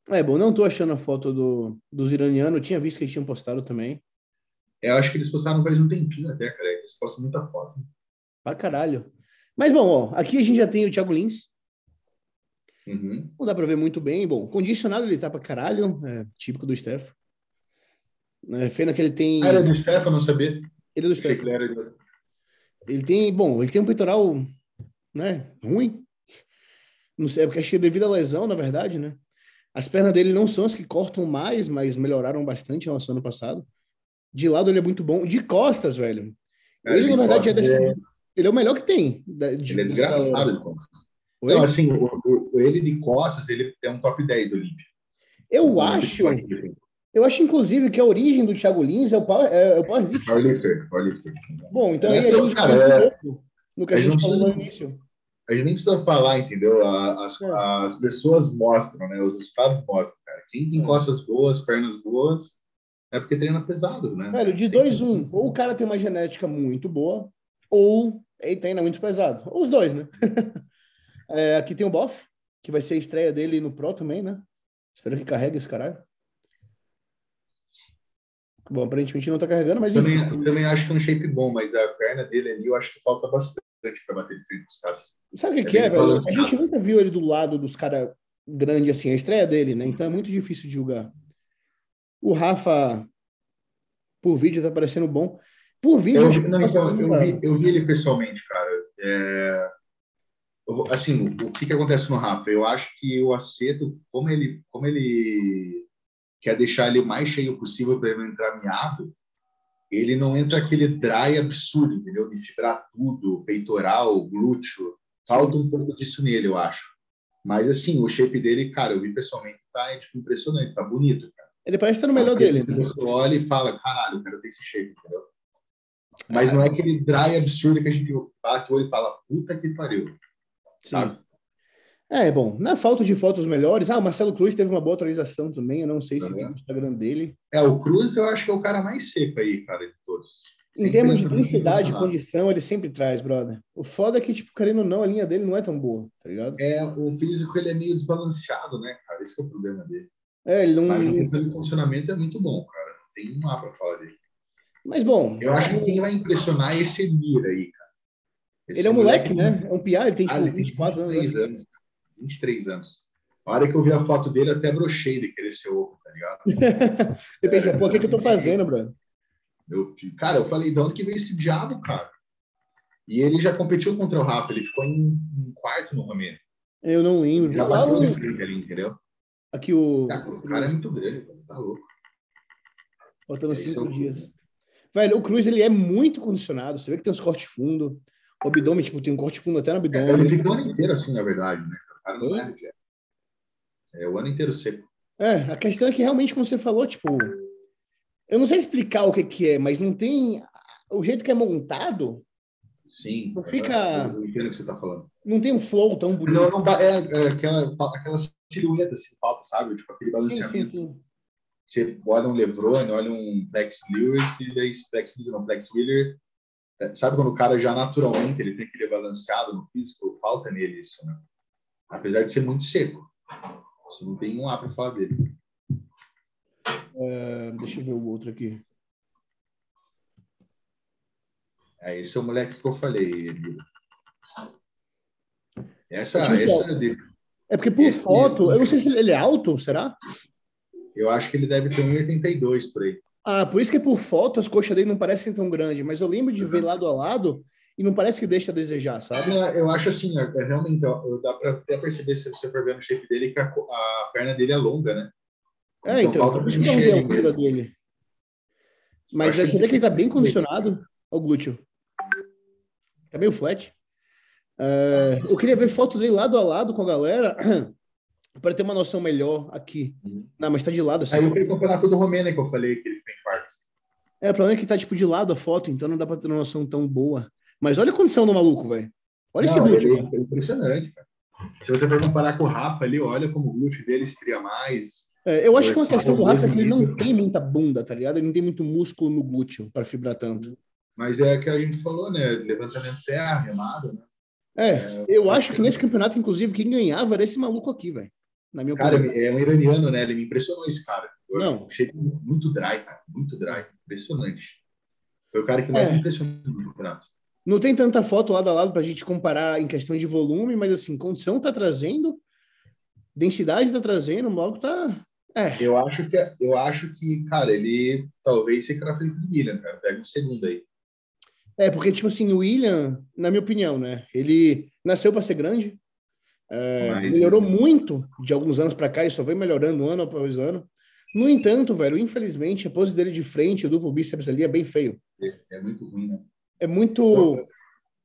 S1: É, bom, não tô achando a foto do, dos iranianos, eu tinha visto que eles tinham postado também.
S2: É, eu acho que eles postaram faz um tempinho até, cara, eles postam muita foto.
S1: Pra caralho. Mas, bom, ó, aqui a gente já tem o Thiago Lins.
S2: Uhum.
S1: Não dá pra ver muito bem. Bom, condicionado ele tá pra caralho, é típico do Steph. É, Fena que ele tem...
S2: Ah, era do Steph, eu não sabia.
S1: Ele é do Steph. Ele, tem, bom, ele tem um peitoral, né, ruim. Não sei, é porque acho que é devido à lesão, na verdade, né? As pernas dele não são as que cortam mais, mas melhoraram bastante em relação ao ano passado. De lado ele é muito bom. De costas, velho. Cara, ele, na verdade, é desse... é... ele é o melhor que tem.
S2: De, ele é desgraçado de costas. Não, assim, o, o, ele de costas, ele é um top 10 Olímpio.
S1: Eu acho. Eu acho, inclusive, que a origem do Thiago Lins é o power, é, é o powerlifting.
S2: Powerlifter, powerlifter.
S1: Bom, então é, aí a gente cara, é, no que a, a gente falou no início
S2: a gente nem precisa falar, entendeu? As, as pessoas mostram, né? Os resultados mostram, cara. Quem tem é. costas boas, pernas boas, é porque treina pesado, né?
S1: Velho, de 2 um, um, ou o cara tem uma genética muito boa, ou ele treina muito pesado. Ou os dois, né? é, aqui tem o Boff, que vai ser a estreia dele no Pro também, né? Espero que carregue esse caralho. Bom, aparentemente não tá carregando, mas.
S2: Também, enfim. também acho que é um shape bom, mas a perna dele ali eu acho que falta bastante para bater de frente com os caras.
S1: Sabe o que é, que é velho? A gente nunca viu ele do lado dos caras grandes assim, a estreia dele, né? Então é muito difícil de julgar. O Rafa, por vídeo, tá parecendo bom. Por vídeo.
S2: Eu, não, então, eu, vi, eu vi ele pessoalmente, cara. É, eu, assim, o que, que acontece no Rafa? Eu acho que o Aceto, como ele, como ele quer deixar ele o mais cheio possível para ele não entrar miado, ele não entra aquele dry absurdo, entendeu? De fibrar tudo, peitoral, glúteo. Falta um pouco disso nele, eu acho. Mas, assim, o shape dele, cara, eu vi pessoalmente, tá é, tipo, impressionante, tá bonito, cara.
S1: Ele parece estar no melhor dele,
S2: né? Você olha e fala, caralho, eu quero ter esse shape, entendeu? Mas não é aquele dry absurdo que a gente bate o olho e fala, puta que pariu. Sim. Sabe?
S1: É, bom, na falta de fotos melhores, ah, o Marcelo Cruz teve uma boa atualização também, eu não sei se tem no Instagram dele.
S2: É, o Cruz eu acho que é o cara mais seco aí, cara, de todos.
S1: Em termos de densidade, condição, ele sempre traz, brother. O foda é que, tipo, querendo ou não, a linha dele não é tão boa, tá ligado?
S2: É, o físico, ele é meio desbalanceado, né, cara? Esse é o problema dele.
S1: É, ele não...
S2: Mas de funcionamento é muito bom, cara. Tem um lá pra falar dele.
S1: Mas, bom...
S2: Eu acho que quem vai impressionar é esse Emir aí, cara.
S1: Esse ele é um moleque, moleque, né? É um piá, ele tem, tipo, ah, ele 24
S2: anos. 23 anos. 23 anos. A hora que eu vi a foto dele, até brochei de querer ser ovo, tá ligado?
S1: eu pensei, pô, o que, que eu tô fazendo, Bruno?
S2: Eu, cara, eu falei, de onde que veio esse diabo, cara? E ele já competiu contra o Rafa, ele ficou em, em quarto no Romênia.
S1: Eu não lembro.
S2: Já bateu de frente ali, entendeu?
S1: Aqui o...
S2: o cara é muito grande, tá louco.
S1: Faltando é, cinco é dias. Velho, o Cruz, ele é muito condicionado. Você vê que tem uns cortes fundo. O abdômen, tipo, tem um corte fundo até no abdômen.
S2: É, ele fica o ano inteiro assim, na verdade, né? Cara não é, é o ano inteiro seco.
S1: É, a questão é que realmente, como você falou, tipo, eu não sei explicar o que, que é, mas não tem. O jeito que é montado.
S2: Sim.
S1: Não fica.
S2: Eu entendo o que você está falando.
S1: Não tem um flow tão bonito.
S2: Não, não é, é aquela, aquela silhueta assim, falta, sabe? Tipo aquele balanceamento. Sim, sim, sim. Você olha um Levrone, olha um Flex Lewis, e daí Flex Lewis, não, Flex Wheeler. É, sabe quando o cara já naturalmente ele tem aquele balanceado no físico? Falta nele isso, né? Apesar de ser muito seco. Você não tem um A para falar dele.
S1: É, deixa eu ver o outro aqui.
S2: É, esse é o moleque que eu falei. Essa, essa
S1: é, é porque por esse, foto, eu não sei se ele é alto, será?
S2: Eu acho que ele deve ter 1,82 por aí.
S1: Ah, por isso que por foto as coxas dele não parecem tão grandes, mas eu lembro de ver lado a lado e não parece que deixa a desejar, sabe?
S2: eu acho assim, é, é realmente dá para até perceber se você for ver no shape dele que a, a perna dele é longa, né?
S1: É, então, então por isso que não a dele. Mas você vê que ele tá bem condicionado ao glúteo. Tá meio flat. Uh, eu queria ver foto dele lado a lado com a galera. para ter uma noção melhor aqui. Uhum. Não, mas tá de lado.
S2: Aí eu vi o campeonato do Romênia que eu falei que ele tem quarto.
S1: É, o problema é que tá, tipo, de lado a foto, então não dá para ter uma noção tão boa. Mas olha a condição do maluco, velho. Olha não, esse glúteo.
S2: É impressionante, cara. Se você for comparar com o Rafa ali, olha como o glúteo dele estria mais.
S1: É, eu acho que uma questão do Rafa é que ele não tem muita bunda, tá ligado? Ele não tem muito músculo no glúteo para fibrar tanto.
S2: Mas é que a gente falou, né? Levantamento terra, remado, né?
S1: É, é eu acho que nesse campeonato, inclusive, quem ganhava era esse maluco aqui, velho. Na minha
S2: cara, opinião. é um iraniano, né? Ele me impressionou esse cara. Eu não. Achei muito dry, cara. Muito dry. Impressionante. Foi o cara que mais é. me impressionou no campeonato.
S1: Não tem tanta foto lado a lado para a gente comparar em questão de volume, mas assim, condição tá trazendo, densidade tá trazendo, logo tá.
S2: É. Eu acho que eu acho que, cara, ele talvez seja na frente do William, cara. Pega um segundo aí.
S1: É, porque, tipo assim, o William, na minha opinião, né? Ele nasceu para ser grande, é, Mas... melhorou muito de alguns anos para cá e só vem melhorando ano após ano. No entanto, velho, infelizmente, a pose dele de frente, o duplo bíceps ali é bem feio.
S2: É, é muito ruim, né?
S1: É muito.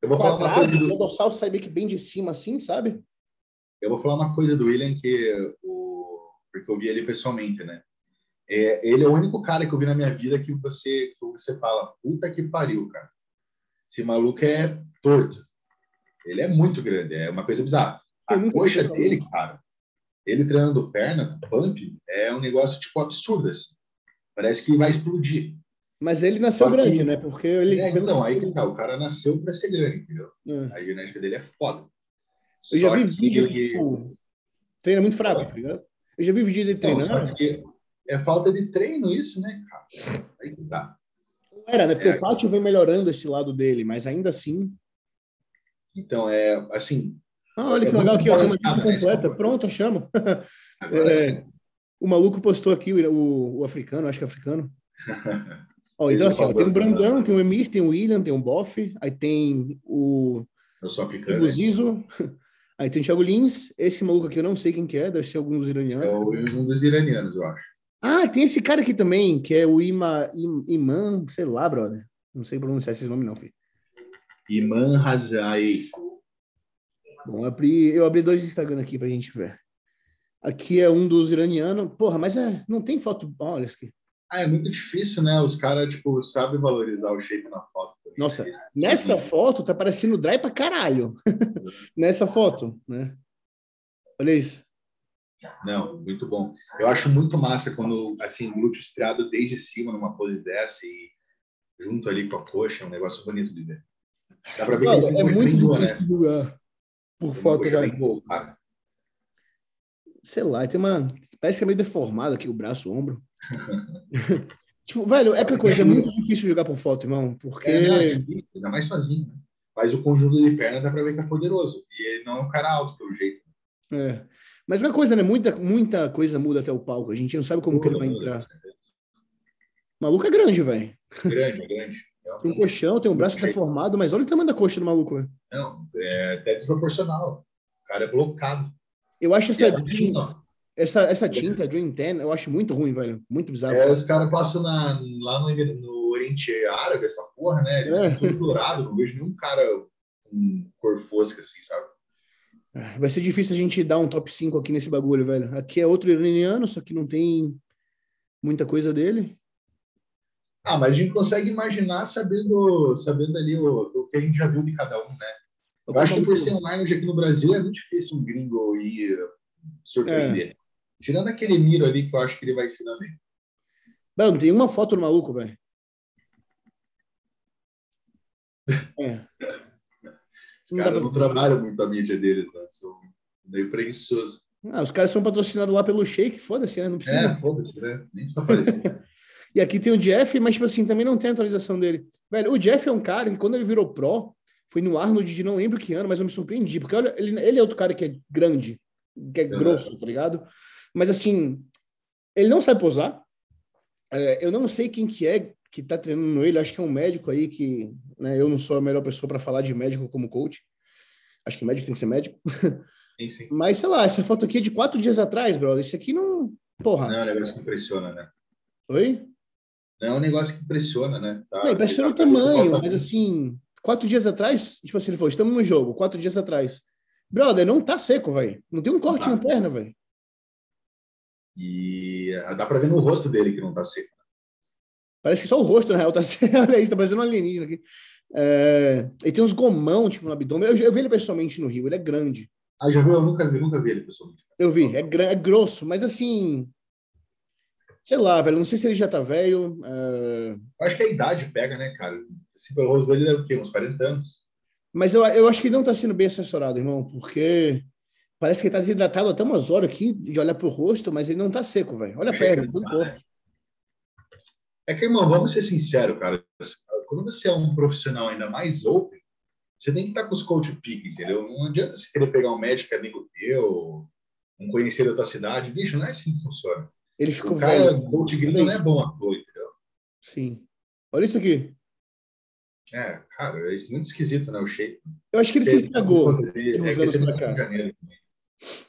S2: Eu vou falar uma coisa
S1: do... O dorsal sai meio que bem de cima, assim, sabe?
S2: Eu vou falar uma coisa do William que o... porque eu vi ele pessoalmente, né? É, ele é o único cara que eu vi na minha vida que você que você fala, puta que pariu, cara. Esse maluco é torto. Ele é muito grande, é uma coisa bizarra. A coxa dele, cara, ele treinando perna, pump, é um negócio tipo absurdo, assim. Parece que vai explodir.
S1: Mas ele nasceu grande, né? Porque ele.
S2: É, então, aí que tá, o cara nasceu para ser grande, entendeu? É. A genética dele é foda.
S1: Eu já vi vídeo que, tipo, treina muito fraco, tá ligado? Eu já vi vídeo dele treinando.
S2: É falta de treino isso, né, cara? Aí que tá.
S1: Era, né? Porque é, o Pátio vem melhorando esse lado dele, mas ainda assim.
S2: Então, é assim.
S1: Ah, olha é que legal aqui, ó, tem uma lista completa. Né? Pronto, chamo. É, o maluco postou aqui, o, o africano, acho que é africano. Ó, então, aqui, ó, tem o Brandão, tem o Emir, tem o William, tem o Boff, aí tem o.
S2: Eu sou africano.
S1: O Zizo. Aí tem o Thiago Lins, esse maluco aqui eu não sei quem que é, deve ser algum dos iranianos. É
S2: um dos iranianos, eu acho.
S1: Ah, tem esse cara aqui também, que é o Ima, Iman, sei lá, brother. Não sei pronunciar esse nome, não, filho.
S2: Iman Hazai.
S1: Bom, eu abri, eu abri dois Instagram aqui pra gente ver. Aqui é um dos iranianos. Porra, mas é, não tem foto. Olha isso aqui.
S2: Ah, é muito difícil, né? Os caras, tipo, sabem valorizar o shape na foto.
S1: Nossa, nessa foto tá parecendo dry pra caralho. nessa foto, né? Olha isso.
S2: Não, muito bom. Eu acho muito massa quando, assim, glúteo estriado desde cima numa pose dessa e junto ali com a coxa, é um negócio bonito de ver.
S1: Dá pra ver Olha, que é muito boa, né? Lugar por foto, já. Cara. Sei lá, tem uma. Parece que é meio deformado aqui o braço, o ombro. tipo, velho, é coisa, é muito difícil jogar por foto, irmão, porque. É, é
S2: ainda mais sozinho. Né? Mas o conjunto de perna dá pra ver que é poderoso. E ele não é um cara alto, pelo jeito.
S1: É. Mas uma coisa, né? Muita, muita coisa muda até o palco. A gente não sabe como que ele vai entrar. O maluco é grande, velho.
S2: Grande, grande.
S1: Tem um colchão, tem um braço deformado, mas olha o tamanho da coxa do maluco, velho.
S2: Não, é até desproporcional. O cara é blocado.
S1: Eu acho essa, tinta, essa, essa tinta Dream 10, eu acho muito ruim, velho. Muito bizarro.
S2: É, os caras passam na, lá no, no Oriente Árabe, essa porra, né? Eles é. tudo dourado. Não vejo nenhum cara com cor fosca, assim, sabe?
S1: Vai ser difícil a gente dar um top 5 aqui nesse bagulho, velho. Aqui é outro iraniano, só que não tem muita coisa dele.
S2: Ah, mas a gente consegue imaginar sabendo, sabendo ali o, o que a gente já viu de cada um, né? Eu, acho que por ser um aqui no Brasil é muito difícil um gringo ir surpreender. É. Tirando aquele Miro ali que eu acho que ele vai ensinar bem.
S1: Não, tem uma foto do maluco, velho.
S2: É. Os caras não trabalham muito a mídia deles, né? São meio preguiçosos.
S1: Ah, os caras são patrocinados lá pelo Shake, foda-se, né? Não precisa.
S2: É, foda-se, né? Nem precisa aparecer.
S1: e aqui tem o Jeff, mas, tipo assim, também não tem atualização dele. Velho, o Jeff é um cara que, quando ele virou pro, foi no Arnold de não lembro que ano, mas eu me surpreendi, porque olha, ele, ele é outro cara que é grande, que é, é. grosso, tá ligado? Mas, assim, ele não sabe posar. É, eu não sei quem que é que tá treinando ele, acho que é um médico aí que, né, eu não sou a melhor pessoa para falar de médico como coach. Acho que médico tem que ser médico.
S2: Sim, sim.
S1: Mas, sei lá, essa foto aqui é de quatro dias atrás, brother. Isso aqui não. Porra.
S2: Não é um negócio que impressiona, né?
S1: Oi?
S2: Não é um negócio que impressiona, né?
S1: Tá, não, impressiona tá, o tamanho, mas assim, quatro dias atrás, tipo assim, ele falou: estamos no jogo, quatro dias atrás. Brother, não tá seco, velho. Não tem um corte tá. na perna, velho.
S2: E ah, dá para ver no rosto dele que não tá seco.
S1: Parece que só o rosto, na real, tá seco. Olha isso, tá parecendo um alienígena aqui. É... Ele tem uns gomão, tipo, no abdômen. Eu, eu vi ele pessoalmente no Rio, ele é grande.
S2: Ah, já viu? Eu nunca vi, nunca vi ele pessoalmente.
S1: Eu vi, é, é grosso, mas assim. Sei lá, velho, não sei se ele já tá velho. Uh...
S2: Acho que a idade pega, né, cara? Esse pelo rosto dele deve o quê? Uns 40 anos.
S1: Mas eu, eu acho que ele não tá sendo bem assessorado, irmão, porque parece que ele tá desidratado até umas horas aqui, de olhar pro rosto, mas ele não tá seco, velho. Olha a perna, tudo corpo.
S2: É que, irmão, vamos ser sinceros, cara. Quando você é um profissional ainda mais open, você tem que estar com os coach pick, entendeu? Não adianta você querer pegar um médico amigo teu, um conhecido da tua cidade. Bicho, não é assim que funciona.
S1: Ele ficou
S2: o cara, velho. coach gringo não é bom ator, entendeu?
S1: Sim. Olha isso aqui.
S2: É, cara, é muito esquisito, né? O shape.
S1: Eu acho que ele se estragou. É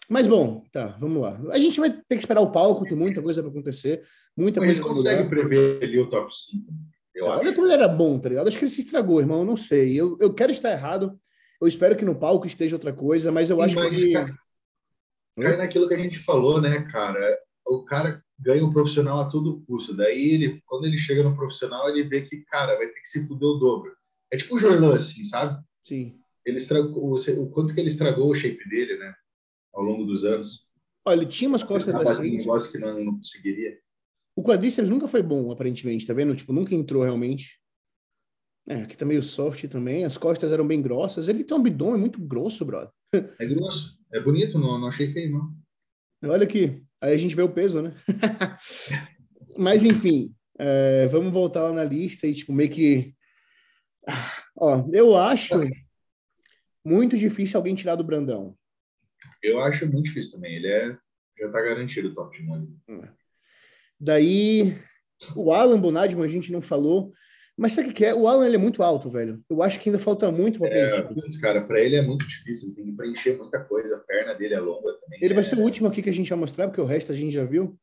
S1: Mas bom, tá, vamos lá. A gente vai ter que esperar o palco, tem muita coisa para acontecer, muita
S2: Mas
S1: coisa.
S2: A gente consegue prever ali o top 5.
S1: Eu Olha acho. como ele era bom, tá ligado? Acho que ele se estragou, irmão. Eu não sei. Eu, eu quero estar errado. Eu espero que no palco esteja outra coisa, mas eu Sim, acho mas, que. Cai,
S2: cai naquilo que a gente falou, né, cara? O cara ganha o profissional a todo custo. Daí, ele, quando ele chega no profissional, ele vê que, cara, vai ter que se fuder o dobro. É tipo o Jorlan, assim, sabe?
S1: Sim.
S2: Ele estragou, o quanto que ele estragou o shape dele, né? Ao longo dos anos.
S1: Olha, ele tinha umas costas
S2: assim. Um negócio que não, não conseguiria.
S1: O quadríceps nunca foi bom, aparentemente, tá vendo? Tipo, nunca entrou realmente. É, aqui tá meio soft também. As costas eram bem grossas. Ele tem um abdômen muito grosso, brother.
S2: É grosso. É bonito, não, não achei feio, não.
S1: Olha aqui. Aí a gente vê o peso, né? Mas, enfim, é, vamos voltar lá na lista e, tipo, meio que. Ó, eu acho muito difícil alguém tirar do Brandão.
S2: Eu acho muito difícil também. Ele é. Já tá garantido o top de mundo. É.
S1: Daí, o Alan Bonadman a gente não falou. Mas sabe o que é? O Alan ele é muito alto, velho. Eu acho que ainda falta muito para
S2: é, cara, para ele é muito difícil. Ele tem que preencher muita coisa. A perna dele é longa também.
S1: Ele é... vai ser o último aqui que a gente vai mostrar, porque o resto a gente já viu.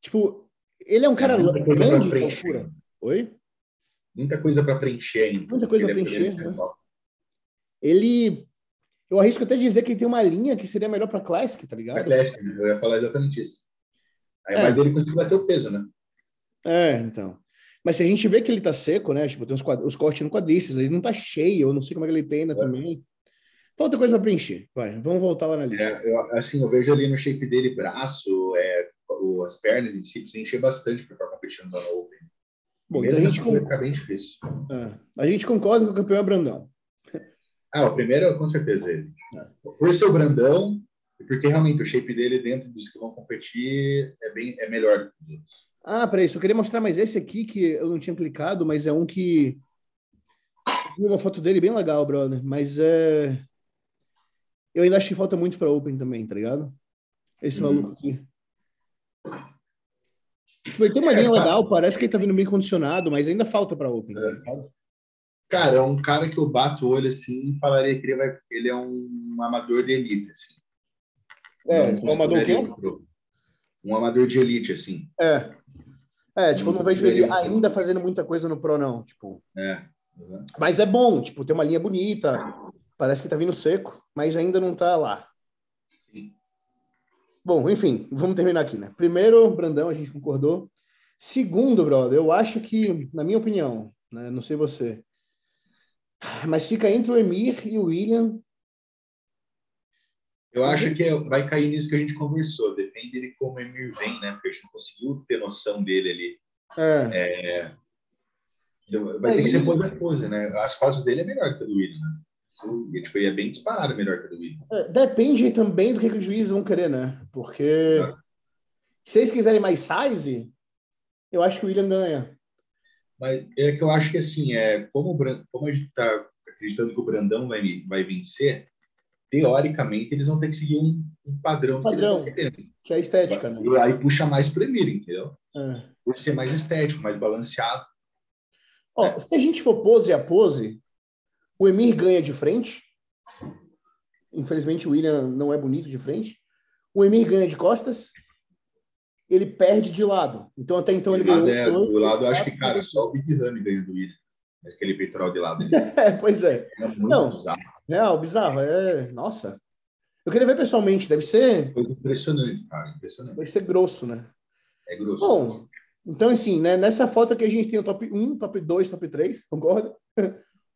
S1: Tipo, ele é um cara é, grande de altura. Oi?
S2: Muita coisa para preencher ainda.
S1: Muita coisa para é preencher. Né? Ele. Eu arrisco até dizer que ele tem uma linha que seria melhor para Classic, tá ligado?
S2: Para Classic, né? eu ia falar exatamente isso. Aí é. vai dele conseguir bater o peso, né?
S1: É, então. Mas se a gente vê que ele tá seco, né? Tipo, tem os, os cortes no quadríceps, ele não tá cheio, eu não sei como é que ele treina é. também. Falta coisa para preencher. Vai, vamos voltar lá na lista.
S2: É, eu, assim, eu vejo ali no shape dele braço, é, as pernas em si, precisa encher bastante para estar competindo no Open.
S1: Bom, então a gente assim, vai ficar bem difícil. É, a gente concorda que o campeão é Brandão.
S2: Ah, o primeiro com certeza ele. Por ser o Brandão, porque realmente o shape dele dentro dos que vão competir é bem é melhor do que os outros.
S1: Ah, peraí, só queria mostrar mais esse aqui que eu não tinha clicado, mas é um que. Uma foto dele bem legal, brother. Mas é. Eu ainda acho que falta muito para Open também, tá ligado? Esse hum. maluco aqui. Tipo, ele tem uma é, linha legal, parece que ele tá vindo bem condicionado, mas ainda falta para Open, tá é. ligado?
S2: Cara, é um cara que eu bato o olho assim e falaria que ele, vai, ele é um amador de elite, assim.
S1: É, um amador quê?
S2: Um amador de elite, assim.
S1: É. É, tipo, eu não vejo ele ainda fazendo muita coisa no Pro, não. Tipo.
S2: É. Uhum.
S1: Mas é bom, tipo, tem uma linha bonita, parece que tá vindo seco, mas ainda não tá lá. Sim. Bom, enfim, vamos terminar aqui, né? Primeiro, Brandão, a gente concordou. Segundo, brother, eu acho que, na minha opinião, né, não sei você, mas fica entre o Emir e o William.
S2: Eu acho que vai cair nisso que a gente conversou. Depende de como o Emir vem, né? Porque a gente não conseguiu ter noção dele ali. É. é... Vai ter que ser pose a pose, né? As fases dele é melhor que a do William, né? E, tipo, é bem disparado melhor que a do William.
S1: É, depende também do que, que os juízes vão querer, né? Porque é. se eles quiserem mais size, eu acho que o William ganha.
S2: Mas é que eu acho que assim, é, como, como a gente está acreditando que o Brandão vai, vai vencer, teoricamente, eles vão ter que seguir um, um padrão,
S1: padrão que, que, é a estética. Né?
S2: Aí puxa mais para o Emir, entendeu? É. Por ser mais estético, mais balanceado.
S1: Ó, é. Se a gente for pose a pose, o Emir ganha de frente. Infelizmente, o William não é bonito de frente. O Emir ganha de costas. Ele perde de lado. Então, até então, ele ganhou.
S2: É, do lado, eu acho que, cara, só o Big Ramy ganha do William. Aquele peitoral de lado.
S1: é, pois é. é não, bizarro. Real, bizarro. É, nossa. Eu queria ver pessoalmente, deve ser.
S2: Foi impressionante, cara, impressionante.
S1: Deve ser grosso, né?
S2: É grosso.
S1: Bom, então, assim, né, nessa foto aqui a gente tem o top 1, top 2, top 3, concorda?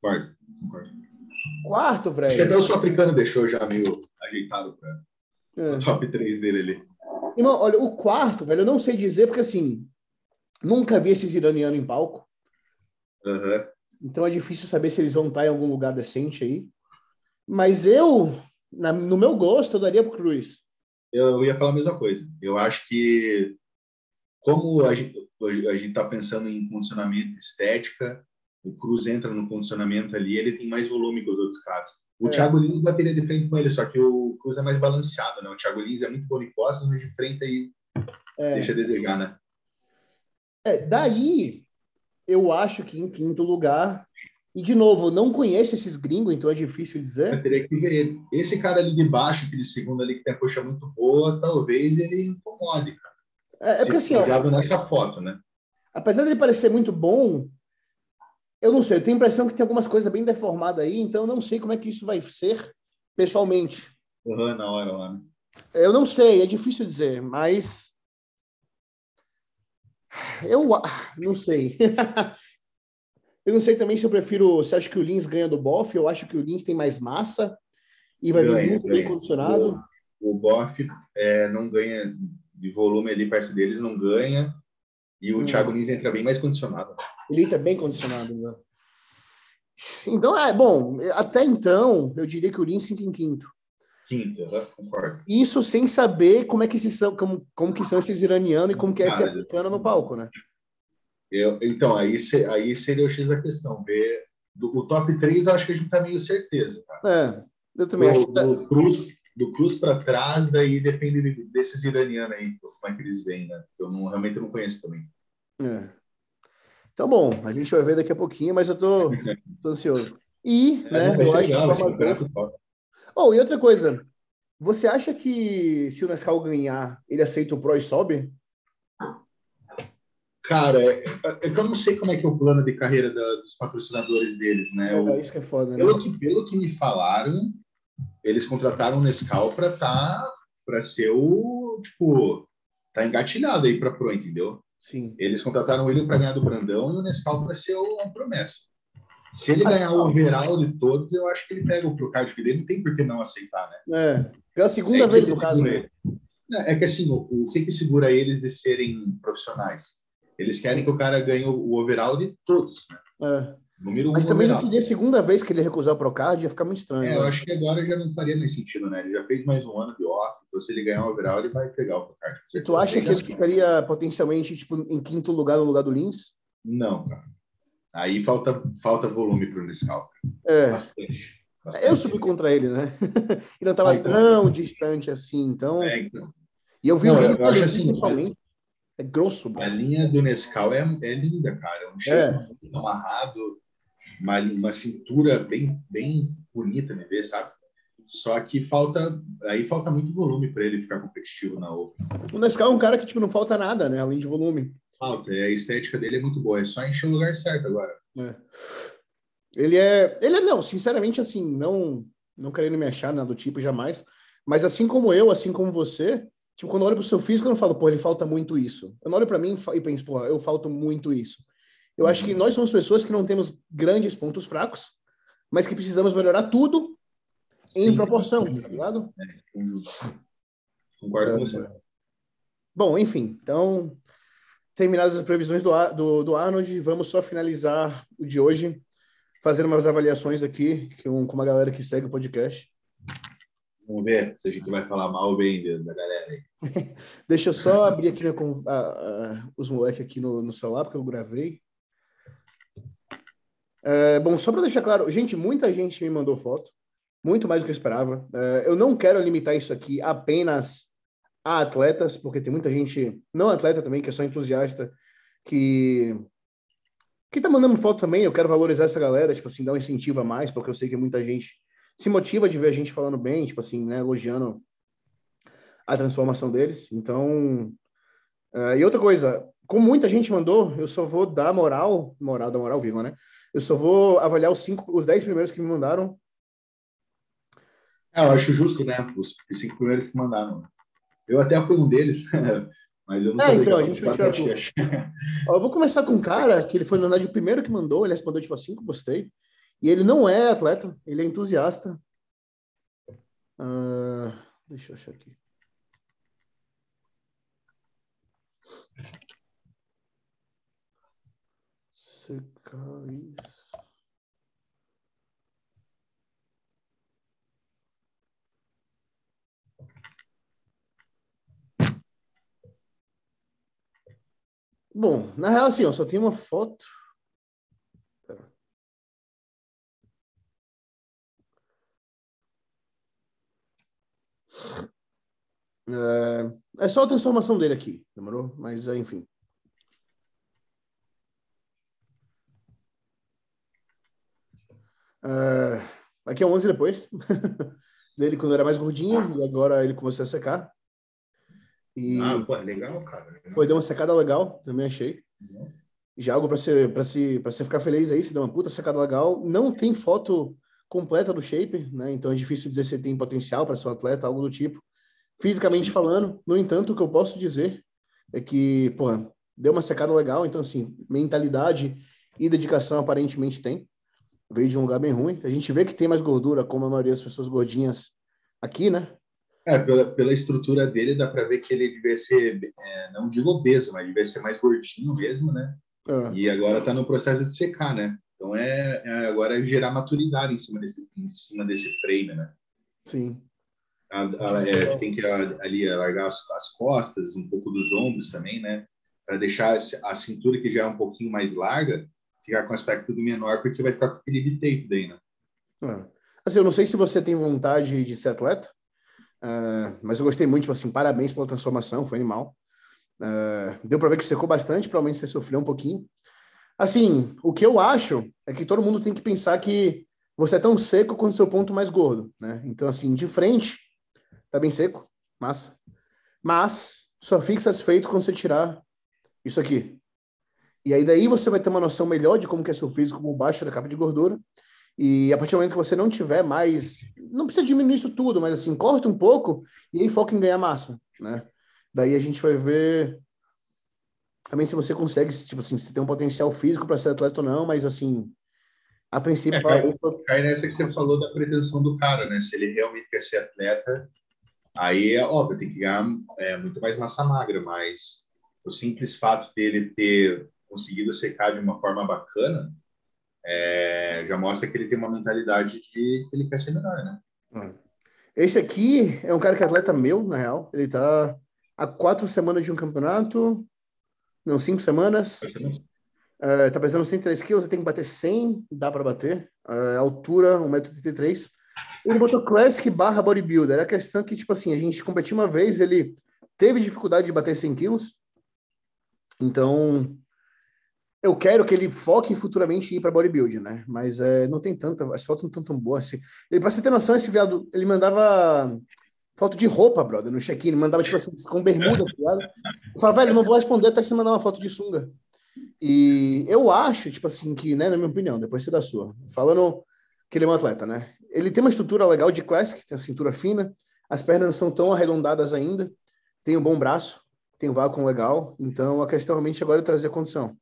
S2: Concordo, concordo.
S1: Quarto, velho.
S2: Até o sul-africano deixou já meio ajeitado para é. o top 3 dele ali.
S1: Irmão, olha, o quarto, velho, eu não sei dizer, porque assim, nunca vi esses iranianos em palco.
S2: Uhum.
S1: Então é difícil saber se eles vão estar em algum lugar decente aí. Mas eu, na, no meu gosto, eu daria pro Cruz.
S2: Eu ia falar a mesma coisa. Eu acho que, como a gente a está pensando em condicionamento estética, o Cruz entra no condicionamento ali, ele tem mais volume que os outros caras. O é. Thiago Lins bateria de frente com ele, só que o Cruz é mais balanceado, né? O Thiago Lins é muito bom em costas, mas de frente aí é. deixa a desejar, né?
S1: É, daí eu acho que em quinto lugar, e de novo, não conheço esses gringos, então é difícil dizer.
S2: Eu teria que ver. Esse cara ali de baixo, aquele segundo ali que tem a coxa muito boa, talvez ele incomode, cara.
S1: É, é porque assim, ó,
S2: nessa foto, né?
S1: Apesar dele parecer muito bom, eu não sei, eu tenho a impressão que tem algumas coisas bem deformadas aí, então eu não sei como é que isso vai ser pessoalmente.
S2: Uhum, na hora lá, né?
S1: Eu não sei, é difícil dizer, mas. Eu não sei. eu não sei também se eu prefiro. Você acha que o Lins ganha do Boff? Eu acho que o Lins tem mais massa e vai vir muito bem condicionado.
S2: O, o Boff é, não ganha de volume ali perto deles, não ganha. E o hum. Thiago Lins entra bem mais condicionado.
S1: Ele entra bem condicionado, né? Então, é bom, até então, eu diria que o Lins fica em quinto.
S2: Quinto, concordo.
S1: Isso sem saber como é que esses são, como, como que são esses iranianos e como que é esse africano no palco, né?
S2: Eu, então, aí, aí seria o X da questão. Ver, o top 3 eu acho que a gente tá meio certeza.
S1: Cara. É, eu também do, acho que tá...
S2: do Cruz, do Cruz para trás, daí depende desses iranianos aí, como é que eles vêm, né? Eu não, realmente não conheço também.
S1: É. Então, bom, a gente vai ver daqui a pouquinho, mas eu tô, tô ansioso. E, é, né, eu acho que Oh, e outra coisa, você acha que se o Nescau ganhar, ele aceita o Pro e sobe?
S2: Cara, é, é, eu não sei como é que é o plano de carreira da, dos patrocinadores deles, né?
S1: É, isso que é foda,
S2: pelo né? Que, pelo que me falaram, eles contrataram o Nescau para tá, para ser o, tipo, tá engatilhado aí para Pro, entendeu?
S1: Sim.
S2: Eles contrataram ele para ganhar do Brandão e o Nescau para ser uma promessa. Se ele ganhar o overall de todos, eu acho que ele pega o pro Cardiff dele, não tem por que não aceitar, né?
S1: É, pela segunda é vez no caso.
S2: Né? É que assim, o, o que, que segura eles de serem profissionais? Eles querem que o cara ganhe o overall de todos, né?
S1: É. Número Mas um também overall. se a segunda vez que ele recusar o Procard, ia ficar muito estranho. É,
S2: né? eu acho que agora já não faria mais sentido, né? Ele já fez mais um ano de off, então se ele ganhar o overall, ele vai pegar o Procard.
S1: E tu acha que ele ficaria potencialmente tipo, em quinto lugar no lugar do Lins?
S2: Não, cara. Aí falta, falta volume para o Nescau.
S1: É. Bastante, bastante. Eu subi contra ele, né? e não estava então, tão distante assim, então...
S2: É, então.
S1: E eu vi não, o vídeo assim, pessoalmente. É grosso,
S2: mano. A linha do Nescau é, é linda, cara. É um cheiro é. amarrado, uma, uma cintura bem, bem bonita de ver, sabe? Só que falta, aí falta muito volume para ele ficar competitivo na Open.
S1: O Nescau é um cara que tipo não falta nada, né, além de volume.
S2: Falta, a estética dele é muito boa, é só encher o lugar certo agora.
S1: É. Ele é, ele é não, sinceramente assim, não não querendo me achar nada do tipo jamais, mas assim como eu, assim como você, tipo quando eu olho pro seu físico eu não falo, pô, ele falta muito isso. Eu não olho para mim e penso, pô, eu falto muito isso. Eu acho que nós somos pessoas que não temos grandes pontos fracos, mas que precisamos melhorar tudo em Sim. proporção, tá ligado?
S2: É, concordo com você.
S1: Bom, enfim, então, terminadas as previsões do, do, do Arnold, vamos só finalizar o de hoje, fazendo umas avaliações aqui com, com uma galera que segue o podcast.
S2: Vamos ver se a gente vai falar mal ou bem da galera aí.
S1: Deixa eu só abrir aqui minha, a, a, os moleques aqui no, no celular, porque eu gravei. É, bom, só para deixar claro, gente, muita gente me mandou foto, muito mais do que eu esperava. É, eu não quero limitar isso aqui apenas a atletas, porque tem muita gente, não atleta também, que é só entusiasta, que que tá mandando foto também. Eu quero valorizar essa galera, tipo assim, dar um incentivo a mais, porque eu sei que muita gente se motiva de ver a gente falando bem, tipo assim, né, elogiando a transformação deles. Então, uh, e outra coisa, como muita gente mandou, eu só vou dar moral, moral da moral viva, né? Eu só vou avaliar os cinco, os dez primeiros que me mandaram.
S2: É, eu acho justo, né? Os, os cinco primeiros que mandaram. Eu até fui um deles, mas eu não
S1: é, então, a gente vai tirar eu vou começar com um cara que ele foi, na verdade, o primeiro que mandou, ele respondeu tipo assim, gostei. E ele não é atleta, ele é entusiasta. Uh, deixa eu achar aqui. Secar isso. Bom, na real, assim, ó, só tem uma foto. É, é só a transformação dele aqui, demorou? Mas, enfim. É, aqui é 11 depois dele quando era mais gordinho e agora ele começou a secar.
S2: E ah, pô, legal, cara.
S1: Legal. Foi, deu uma secada legal, também achei. Uhum. Já algo para você, para se, para você ficar feliz aí, se deu uma puta secada legal. Não tem foto completa do shape, né? Então é difícil dizer se tem potencial para ser um atleta, algo do tipo. Fisicamente falando, no entanto, o que eu posso dizer é que, pô, deu uma secada legal, então assim, mentalidade e dedicação aparentemente tem. Veio de um lugar bem ruim. A gente vê que tem mais gordura, como a maioria das pessoas gordinhas aqui, né?
S2: É, pela, pela estrutura dele, dá para ver que ele devia ser, é, não digo obeso, mas devia ser mais gordinho mesmo, né? É. E agora está no processo de secar, né? Então é, é, agora é gerar maturidade em cima desse, em cima desse frame, né?
S1: Sim.
S2: A, a, é, tem que ali largar as, as, costas, um pouco dos ombros também, né? Para deixar a cintura que já é um pouquinho mais larga, ficar com aspecto do menor, porque vai ficar com aquele tape daí, né?
S1: É. Assim, eu não sei se você tem vontade de ser atleta, Uh, mas eu gostei muito, tipo assim, parabéns pela transformação, foi animal. Uh, deu para ver que secou bastante, provavelmente você sofreu um pouquinho. Assim, o que eu acho é que todo mundo tem que pensar que você é tão seco quanto seu ponto mais gordo, né? Então, assim, de frente, tá bem seco, massa. Mas só fique satisfeito quando você tirar isso aqui. E aí daí você vai ter uma noção melhor de como que é seu físico por baixo da capa de gordura e a partir do momento que você não tiver mais, não precisa diminuir isso tudo, mas assim, corta um pouco e aí foca em ganhar massa, né? Daí a gente vai ver também se você consegue, tipo assim, se tem um potencial físico para ser atleta ou não, mas assim, a princípio... É,
S2: cai, cai nessa que você falou da pretensão do cara, né? Se ele realmente quer ser atleta, aí é óbvio, tem que ganhar é, muito mais massa magra, mas o simples fato dele ter conseguido secar de uma forma bacana, é, já mostra que ele tem uma mentalidade de que ele quer ser melhor, né?
S1: Hum. Esse aqui é um cara que é atleta meu, na real. Ele tá há quatro semanas de um campeonato, não, cinco semanas. Uh, tá pesando 103 quilos, tem que bater 100, dá para bater. Uh, altura, 1,83m. Ele botou Classic barra Bodybuilder. A questão é que, tipo assim, a gente competiu uma vez, ele teve dificuldade de bater 100 quilos. Então, eu quero que ele foque futuramente em ir para bodybuilding, né? Mas é, não tem tanta, as fotos não estão tão boas assim. Ele, pra você ter noção, esse viado, ele mandava foto de roupa, brother, no check-in. Mandava, tipo assim, com bermuda, tá ligado? Eu falava, velho, não vou responder até você mandar uma foto de sunga. E eu acho, tipo assim, que, né, na minha opinião, depois você dá a sua. Falando que ele é um atleta, né? Ele tem uma estrutura legal de classic, tem a cintura fina, as pernas não são tão arredondadas ainda, tem um bom braço, tem um vácuo legal. Então, a questão realmente agora é trazer a condição.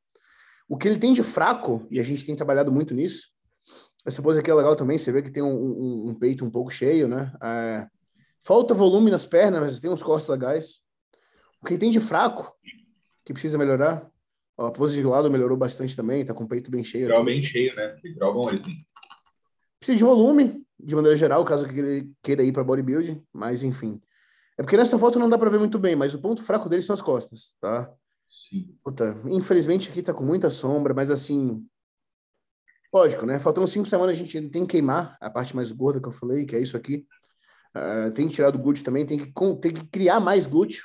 S1: O que ele tem de fraco, e a gente tem trabalhado muito nisso, essa pose aqui é legal também, você vê que tem um, um, um peito um pouco cheio, né? É, falta volume nas pernas, mas tem uns cortes legais. O que ele tem de fraco, que precisa melhorar, ó, a pose de lado melhorou bastante também, tá com o peito bem cheio.
S2: Literal bem cheio, né? Literal bom.
S1: Precisa de volume, de maneira geral, caso ele queira ir para bodybuilding, mas enfim. É porque nessa foto não dá para ver muito bem, mas o ponto fraco dele são as costas, tá? Puta, infelizmente aqui tá com muita sombra, mas assim. Lógico, né? Faltando cinco semanas a gente tem que queimar a parte mais gorda que eu falei, que é isso aqui. Uh, tem que tirar do glúteo também, tem que, tem que criar mais glúteo.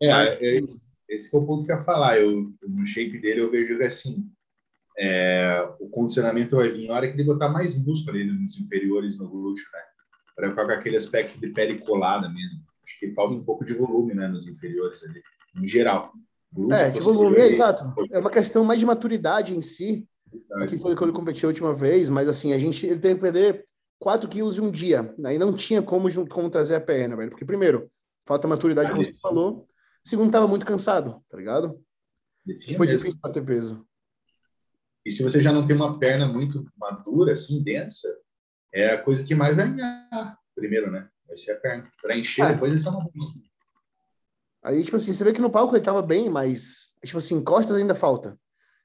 S2: É, é esse, esse é o ponto que eu ia falar. Eu, no shape dele eu vejo que assim, é, o condicionamento vai vir na hora que ele botar mais músculo ali nos inferiores, no glúteo, né? Para ficar com aquele aspecto de pele colada mesmo. Acho que falta Sim. um pouco de volume, né, nos inferiores ali, em geral
S1: é, de volume, é, exato. É uma questão mais de maturidade em si. Aqui foi quando ele competiu a última vez, mas assim, a gente ele tem que perder 4 quilos em um dia. Aí não tinha como, como trazer a perna, velho. Porque, primeiro, falta maturidade, como você falou. Segundo, tava muito cansado, tá ligado? Foi mesmo. difícil para ter peso.
S2: E se você já não tem uma perna muito madura, assim, densa, é a coisa que mais vai ganhar primeiro, né? Vai ser a perna. Para encher, é. depois só uma bolsa.
S1: Aí, tipo assim, você vê que no palco ele tava bem, mas, tipo assim, costas ainda falta.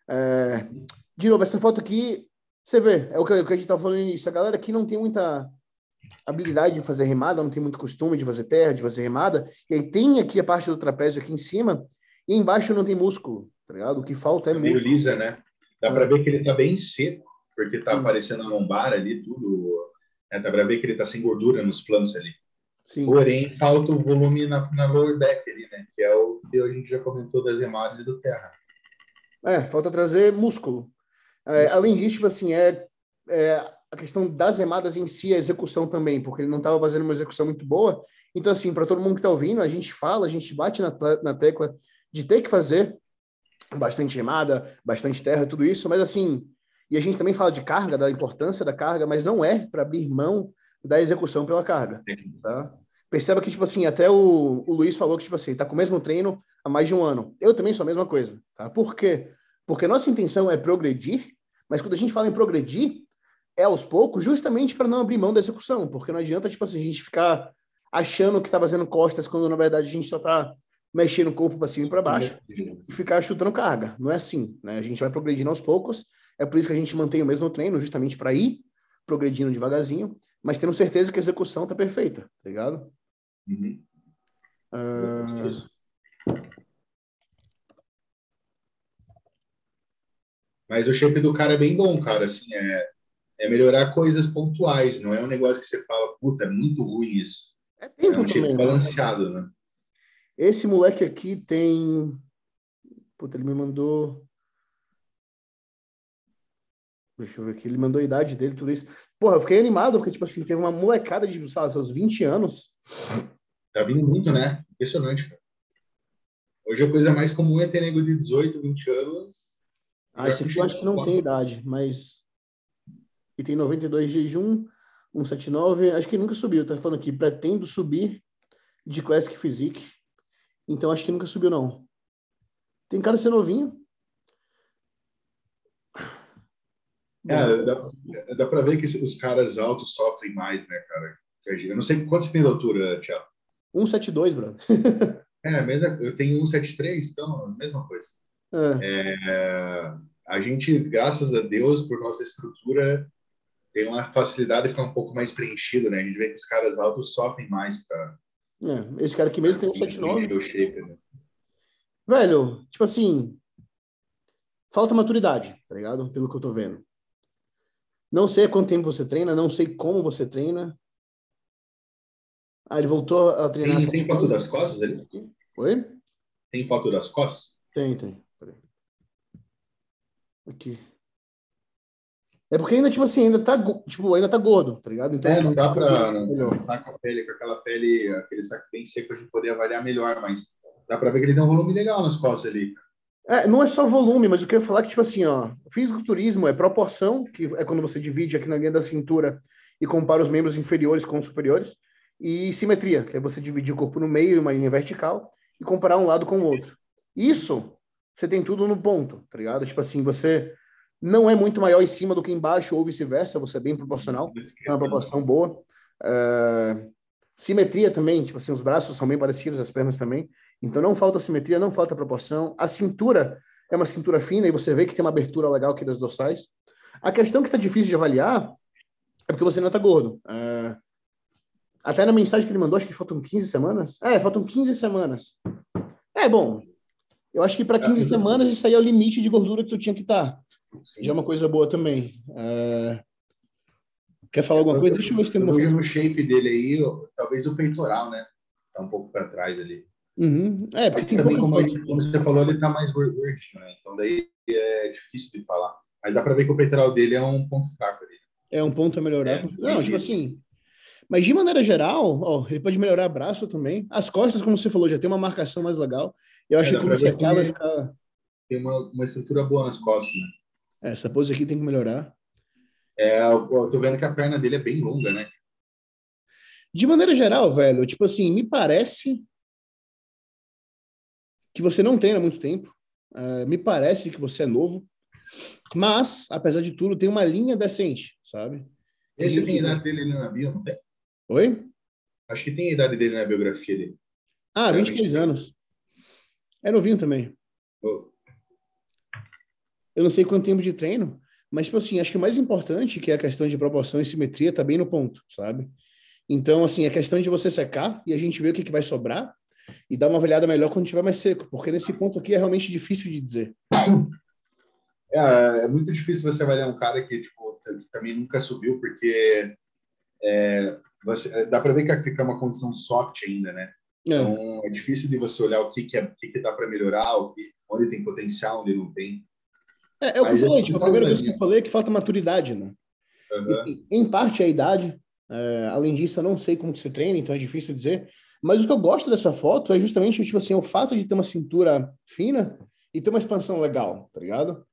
S1: É... De novo, essa foto aqui, você vê, é o que, a gente tava falando no início. A galera aqui não tem muita habilidade de fazer remada, não tem muito costume de fazer terra, de fazer remada. E aí tem aqui a parte do trapézio aqui em cima, e embaixo não tem músculo, tá ligado? O que falta é, é músculo.
S2: Lisa, né? Dá é. para ver que ele tá bem seco, porque tá aparecendo a lombar ali, tudo. É, dá para ver que ele tá sem gordura nos flancos ali. Sim. Porém, falta o volume na, na lower back ali, né? Que é o que a gente já comentou das e do terra.
S1: É, falta trazer músculo. É, além disso, tipo assim, é, é, a questão das remadas em si, a execução também, porque ele não estava fazendo uma execução muito boa. Então, assim, para todo mundo que está ouvindo, a gente fala, a gente bate na, na tecla de ter que fazer bastante remada, bastante terra, tudo isso, mas assim, e a gente também fala de carga, da importância da carga, mas não é para abrir mão da execução pela carga, tá? Perceba que, tipo assim, até o, o Luiz falou que, tipo assim, tá com o mesmo treino há mais de um ano. Eu também sou a mesma coisa, tá? Por quê? Porque nossa intenção é progredir, mas quando a gente fala em progredir, é aos poucos, justamente para não abrir mão da execução, porque não adianta, tipo assim, a gente ficar achando que está fazendo costas, quando na verdade a gente só está mexendo o corpo para cima e para baixo e ficar chutando carga. Não é assim, né? A gente vai progredindo aos poucos, é por isso que a gente mantém o mesmo treino, justamente para ir progredindo devagarzinho, mas tendo certeza que a execução está perfeita, tá ligado? Uhum. Uh...
S2: Mas o shape do cara é bem bom, cara. Assim, é, é melhorar coisas pontuais, não é um negócio que você fala, puta, é muito ruim isso.
S1: É tempo é um também.
S2: Né? balanceado, né?
S1: Esse moleque aqui tem. Puta, ele me mandou. Deixa eu ver aqui. Ele mandou a idade dele, tudo isso. Porra, eu fiquei animado, porque, tipo assim, teve uma molecada de, sei lá, seus 20 anos.
S2: Tá vindo muito, né? Impressionante, cara. Hoje a coisa mais comum é ter nego de 18, 20 anos
S1: ah, esse aqui eu acho que não tem idade, mas. E tem 92 de jejum, 179. Acho que nunca subiu, tá falando aqui. Pretendo subir de Classic Physique. Então acho que nunca subiu, não. Tem cara de ser novinho.
S2: É, dá, dá pra ver que os caras altos sofrem mais, né, cara? Eu não sei quanto você tem de altura, Thiago.
S1: 172, Bruno.
S2: é, mesma, eu tenho 173, então, mesma coisa. É. É, a gente, graças a Deus, por nossa estrutura, tem uma facilidade de ficar um pouco mais preenchido, né? A gente vê que os caras altos sofrem mais para.
S1: É, esse cara aqui mesmo tem um 79. Shape, né? Velho, tipo assim, falta maturidade, tá ligado? Pelo que eu tô vendo. Não sei há quanto tempo você treina, não sei como você treina. Ah, ele voltou a treinar.
S2: Tem, tem foto das costas ali?
S1: Oi?
S2: Tem foto das costas?
S1: Tem, tem. Aqui. É porque ainda, tipo assim, ainda tá, tipo, ainda tá gordo, tá ligado?
S2: Então, é, não dá pra não, tá com a pele, com aquela pele, aquele saco bem seco, a gente poder avaliar melhor, mas dá pra ver que ele tem um volume legal nas costas ali.
S1: É, não é só volume, mas eu quero falar que, tipo assim, ó, fisiculturismo é proporção, que é quando você divide aqui na linha da cintura e compara os membros inferiores com os superiores, e simetria, que é você dividir o corpo no meio, uma linha vertical, e comparar um lado com o outro. Isso você tem tudo no ponto, tá ligado? Tipo assim, você não é muito maior em cima do que embaixo ou vice-versa, você é bem proporcional, é uma proporção boa. É... Simetria também, tipo assim, os braços são bem parecidos, as pernas também. Então não falta simetria, não falta proporção. A cintura é uma cintura fina e você vê que tem uma abertura legal aqui das dorsais. A questão que tá difícil de avaliar é porque você não tá gordo. É... Até na mensagem que ele mandou, acho que faltam 15 semanas. É, faltam 15 semanas. É, bom, eu acho que para 15 é, semanas isso aí é o limite de gordura que tu tinha que estar. Tá. Já é uma coisa boa também. É... Quer falar alguma coisa? Deixa eu ver se tem
S2: uma. O shape dele aí, talvez o peitoral, né? Tá um pouco para trás ali.
S1: Uhum. É, porque tem
S2: também, como, como, você falou, ele tá mais gordinho, né? Então daí é difícil de falar. Mas dá para ver que o peitoral dele é um ponto fraco ali.
S1: É um ponto a melhorar. É, Não, tipo assim. Mas de maneira geral, ó, ele pode melhorar braço também. As costas, como você falou, já tem uma marcação mais legal. Eu acho é, que quando você acaba, ficar.
S2: Tem uma, uma estrutura boa nas costas, né?
S1: É, essa pose aqui tem que melhorar.
S2: É, eu tô vendo que a perna dele é bem longa, né?
S1: De maneira geral, velho, tipo assim, me parece que você não treina muito tempo. Uh, me parece que você é novo. Mas, apesar de tudo, tem uma linha decente, sabe?
S2: Esse tem a idade dele na bio, não tem?
S1: Oi?
S2: Acho que tem a idade dele na biografia dele.
S1: Ah, 23 anos. É novinho também.
S2: Oh.
S1: Eu não sei quanto tempo de treino, mas, tipo assim, acho que o mais importante, que é a questão de proporção e simetria, tá bem no ponto, sabe? Então, assim, é questão de você secar e a gente ver o que, que vai sobrar e dar uma avaliada melhor quando tiver mais seco, porque nesse ponto aqui é realmente difícil de dizer.
S2: É, é muito difícil você avaliar um cara que, tipo, também nunca subiu, porque é, você, dá para ver que fica uma condição soft ainda, né? É. Então, é difícil de você olhar o que, que, é, o que, que dá para melhorar, o que, onde tem potencial, onde não tem.
S1: É, é o que eu falei, tipo, a primeira coisa que eu falei é que falta maturidade, né? Uhum. em parte é a idade, é, além disso, eu não sei como que você treina, então é difícil dizer. Mas o que eu gosto dessa foto é justamente tipo assim, o fato de ter uma cintura fina e ter uma expansão legal, tá ligado?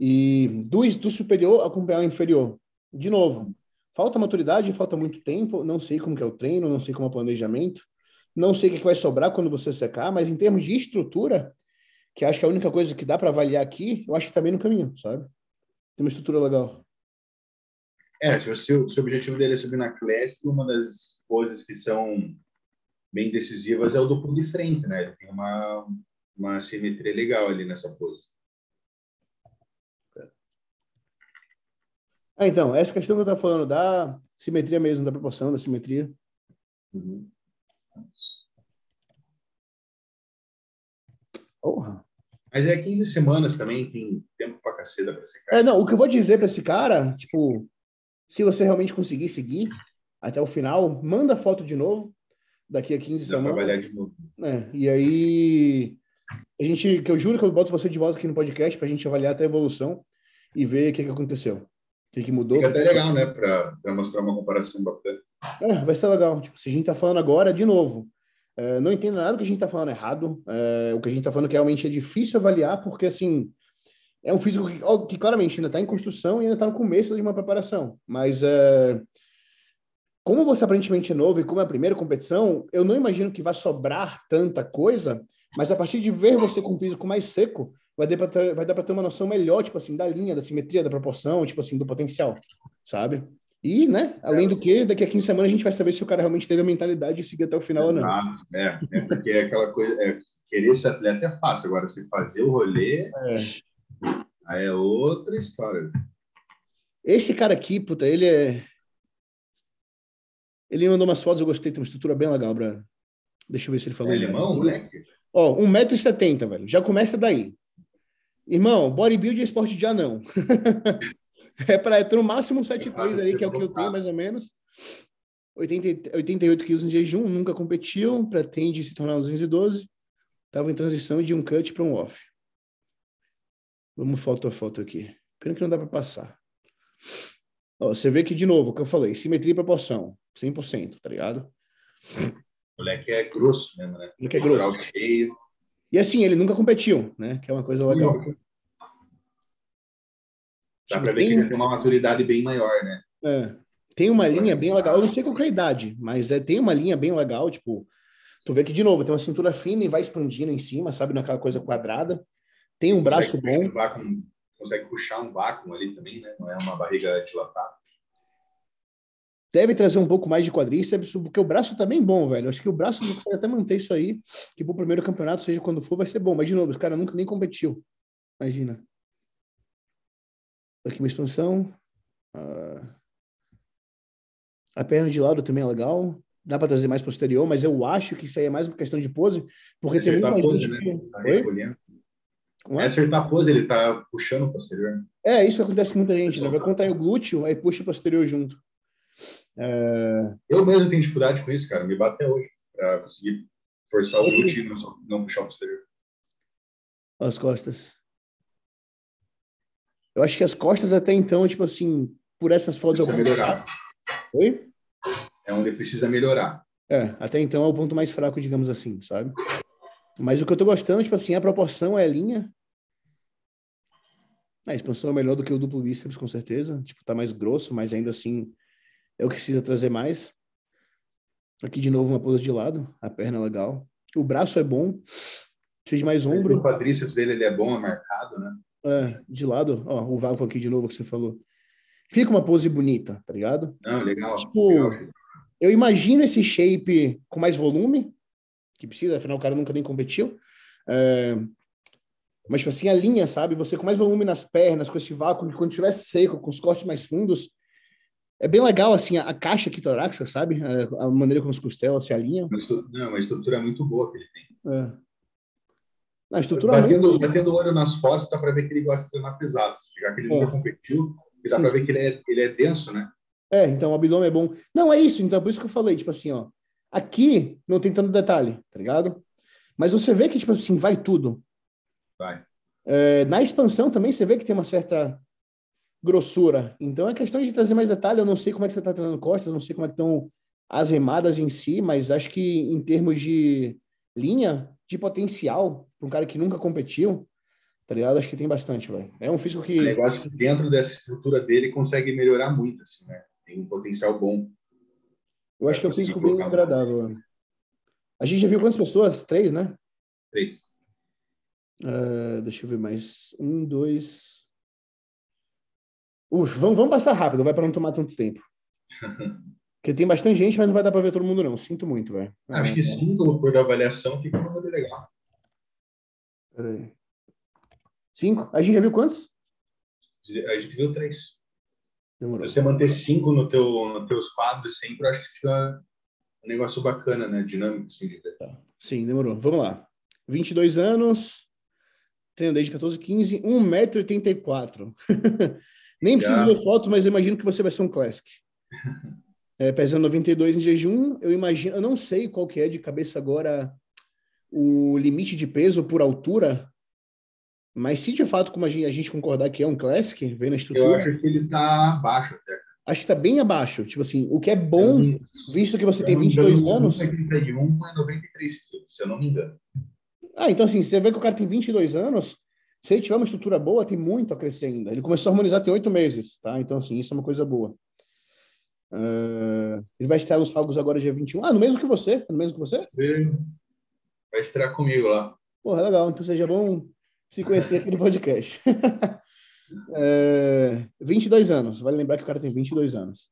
S1: E do, do superior acompanhar o inferior. De novo, falta maturidade, falta muito tempo, não sei como que é o treino, não sei como é o planejamento, não sei o que vai sobrar quando você secar, mas em termos de estrutura, que acho que é a única coisa que dá para avaliar aqui, eu acho que tá bem no caminho, sabe? Tem uma estrutura legal.
S2: É, se o, se o objetivo dele é subir na classe, uma das coisas que são bem decisivas é o duplo de frente, né? Ele tem uma, uma simetria legal ali nessa pose.
S1: Ah, então, essa questão que eu estava falando da simetria mesmo, da proporção da simetria. Uhum.
S2: Porra. Mas é 15 semanas também, tem tempo pra caceta pra esse cara.
S1: É, não, o que eu vou dizer para esse cara, tipo, se você realmente conseguir seguir até o final, manda foto de novo, daqui a 15 Dá semanas.
S2: trabalhar de novo.
S1: É, e aí, a gente, que eu juro que eu boto você de volta aqui no podcast pra gente avaliar até a evolução e ver o que, que aconteceu. O que, que mudou.
S2: Fica até legal, né, pra mostrar uma comparação bacana.
S1: É, vai ser legal. Tipo, se a gente tá falando agora, de novo, é, não entendo nada do que a gente está falando errado. É, o que a gente está falando que realmente é difícil avaliar, porque assim é um físico que, que claramente ainda está em construção e ainda está no começo de uma preparação. Mas é, como você aparentemente é novo e como é a primeira competição, eu não imagino que vai sobrar tanta coisa. Mas a partir de ver você com o físico mais seco, vai dar para ter, vai dar para ter uma noção melhor, tipo assim, da linha, da simetria, da proporção, tipo assim, do potencial, sabe? E, né, além do que, daqui a 15 semanas a gente vai saber se o cara realmente teve a mentalidade de seguir até o final ou não.
S2: É, é porque é aquela coisa, é, querer ser atleta é fácil, agora se fazer o rolê, é. aí é outra história.
S1: Esse cara aqui, puta, ele é. Ele mandou umas fotos, eu gostei, tem uma estrutura bem legal, Bruno. Deixa eu ver se ele falou.
S2: É alemão, moleque?
S1: Ó, 1,70m, velho. Já começa daí. Irmão, bodybuilding é esporte de anão. É para ter no máximo 7,3 ali, que é o que eu tenho, mais ou menos. 80, 88 quilos em jejum, nunca competiu, pretende se tornar 212. Estava em transição de um cut para um off. Vamos foto a foto aqui. Pena que não dá para passar. Ó, você vê que, de novo, o que eu falei, simetria e proporção, 100%, tá ligado?
S2: O moleque é grosso mesmo, né?
S1: Ele é grosso.
S2: Cheio.
S1: E assim, ele nunca competiu, né? Que é uma coisa legal.
S2: Dá para ver que ele tem uma maturidade bem maior, né?
S1: É. Tem uma linha bem legal, eu não sei qual é a idade, mas é, tem uma linha bem legal, tipo, tu vê que, de novo, tem uma cintura fina e vai expandindo em cima, sabe, naquela coisa quadrada. Tem um braço bom.
S2: Um consegue puxar um vácuo ali também, né? Não é uma barriga dilatada.
S1: Deve trazer um pouco mais de quadríceps, porque o braço tá bem bom, velho. Acho que o braço vai até manter isso aí, que pro primeiro campeonato, seja quando for, vai ser bom. Mas, de novo, os caras nunca nem competiu. Imagina. Aqui uma expansão. Uh, a perna de lado também é legal. Dá para trazer mais posterior, mas eu acho que isso aí é mais uma questão de pose, porque tem muita
S2: pose, gente né? que... Tá Oi? É acertar a pose, ele tá puxando o posterior.
S1: É, isso acontece com muita gente, né? Vai contrair o glúteo, aí puxa o posterior junto.
S2: É... Eu mesmo tenho dificuldade com isso, cara. Me bate até hoje para conseguir forçar o glúteo e não, não puxar o posterior.
S1: As costas. Eu acho que as costas até então, tipo assim, por essas fotos...
S2: Precisa melhorar. Oi? É onde precisa melhorar.
S1: É, até então é o ponto mais fraco, digamos assim, sabe? Mas o que eu tô gostando, tipo assim, a proporção é a linha. A expansão é melhor do que o duplo bíceps, com certeza. Tipo, tá mais grosso, mas ainda assim é o que precisa trazer mais. Aqui de novo uma pose de lado, a perna é legal. O braço é bom, precisa de mais ombro.
S2: O quadríceps dele ele é bom, é marcado, né?
S1: É, de lado, ó, o vácuo aqui de novo que você falou. Fica uma pose bonita, tá ligado?
S2: Não, legal.
S1: Tipo,
S2: legal.
S1: eu imagino esse shape com mais volume, que precisa, afinal o cara nunca nem competiu. É, mas, tipo assim, a linha, sabe? Você com mais volume nas pernas, com esse vácuo, quando estiver seco, com os cortes mais fundos, é bem legal, assim, a, a caixa aqui torácica, sabe? A, a, maneira como as costelas se alinham.
S2: Não, uma estrutura muito boa que ele tem.
S1: É. A estrutura
S2: batendo, muito... batendo olho nas fotos, dá para ver que ele gosta de treinar pesado. Já que ele é. nunca competiu, dá para ver que ele é, ele é denso, né?
S1: É, então o abdômen é bom. Não, é isso, então, por isso que eu falei, tipo assim, ó. Aqui não tem tanto detalhe, tá ligado? Mas você vê que, tipo assim, vai tudo.
S2: Vai.
S1: É, na expansão também você vê que tem uma certa grossura. Então é questão de trazer mais detalhe. Eu não sei como é que você está treinando costas, não sei como é que estão as remadas em si, mas acho que em termos de linha, de potencial, para um cara que nunca competiu, tá ligado? Acho que tem bastante, velho. É um físico que.
S2: O negócio que dentro dessa estrutura dele consegue melhorar muito, assim, né? Tem um potencial bom.
S1: Eu acho que é um físico bem agradável. Velho. A gente já viu quantas pessoas? Três, né?
S2: Três.
S1: Uh, deixa eu ver mais. Um, dois. Uf, vamos, vamos passar rápido, vai para não tomar tanto tempo. Porque tem bastante gente, mas não vai dar para ver todo mundo, não. Sinto muito, velho.
S2: Acho que cinco por avaliação fica número legal.
S1: Peraí. Cinco? A gente já viu quantos?
S2: A gente viu três. Demorou. Se você manter cinco no teu, nos teus quadros sempre, eu acho que fica um negócio bacana, né? Dinâmico, assim, de ver.
S1: Tá. Sim, demorou. Vamos lá. 22 anos, treino desde 14, 15, 1,84m. Nem preciso ver foto, mas eu imagino que você vai ser um classic. É, pesando 92 em jejum, eu imagino, eu não sei qual que é de cabeça agora o limite de peso por altura, mas se de fato, como a gente, a gente concordar que é um classic, vendo a estrutura...
S2: Eu acho que ele tá abaixo até.
S1: Acho que tá bem abaixo, tipo assim, o que é bom, visto que você tem 22 anos...
S2: 31 é 93 quilos, se eu não me engano.
S1: Ah, então assim, você vê que o cara tem 22 anos, se ele tiver uma estrutura boa, tem muito a crescer ainda. Ele começou a harmonizar tem oito meses, tá? Então, assim, isso é uma coisa boa. Uh, ele vai estrear nos Falcos agora dia 21. Ah, no mesmo que você? No mesmo que você?
S2: Vai estrear comigo lá.
S1: Porra, legal. Então seja bom se conhecer aqui no podcast. é, 22 anos. Vale lembrar que o cara tem 22 anos.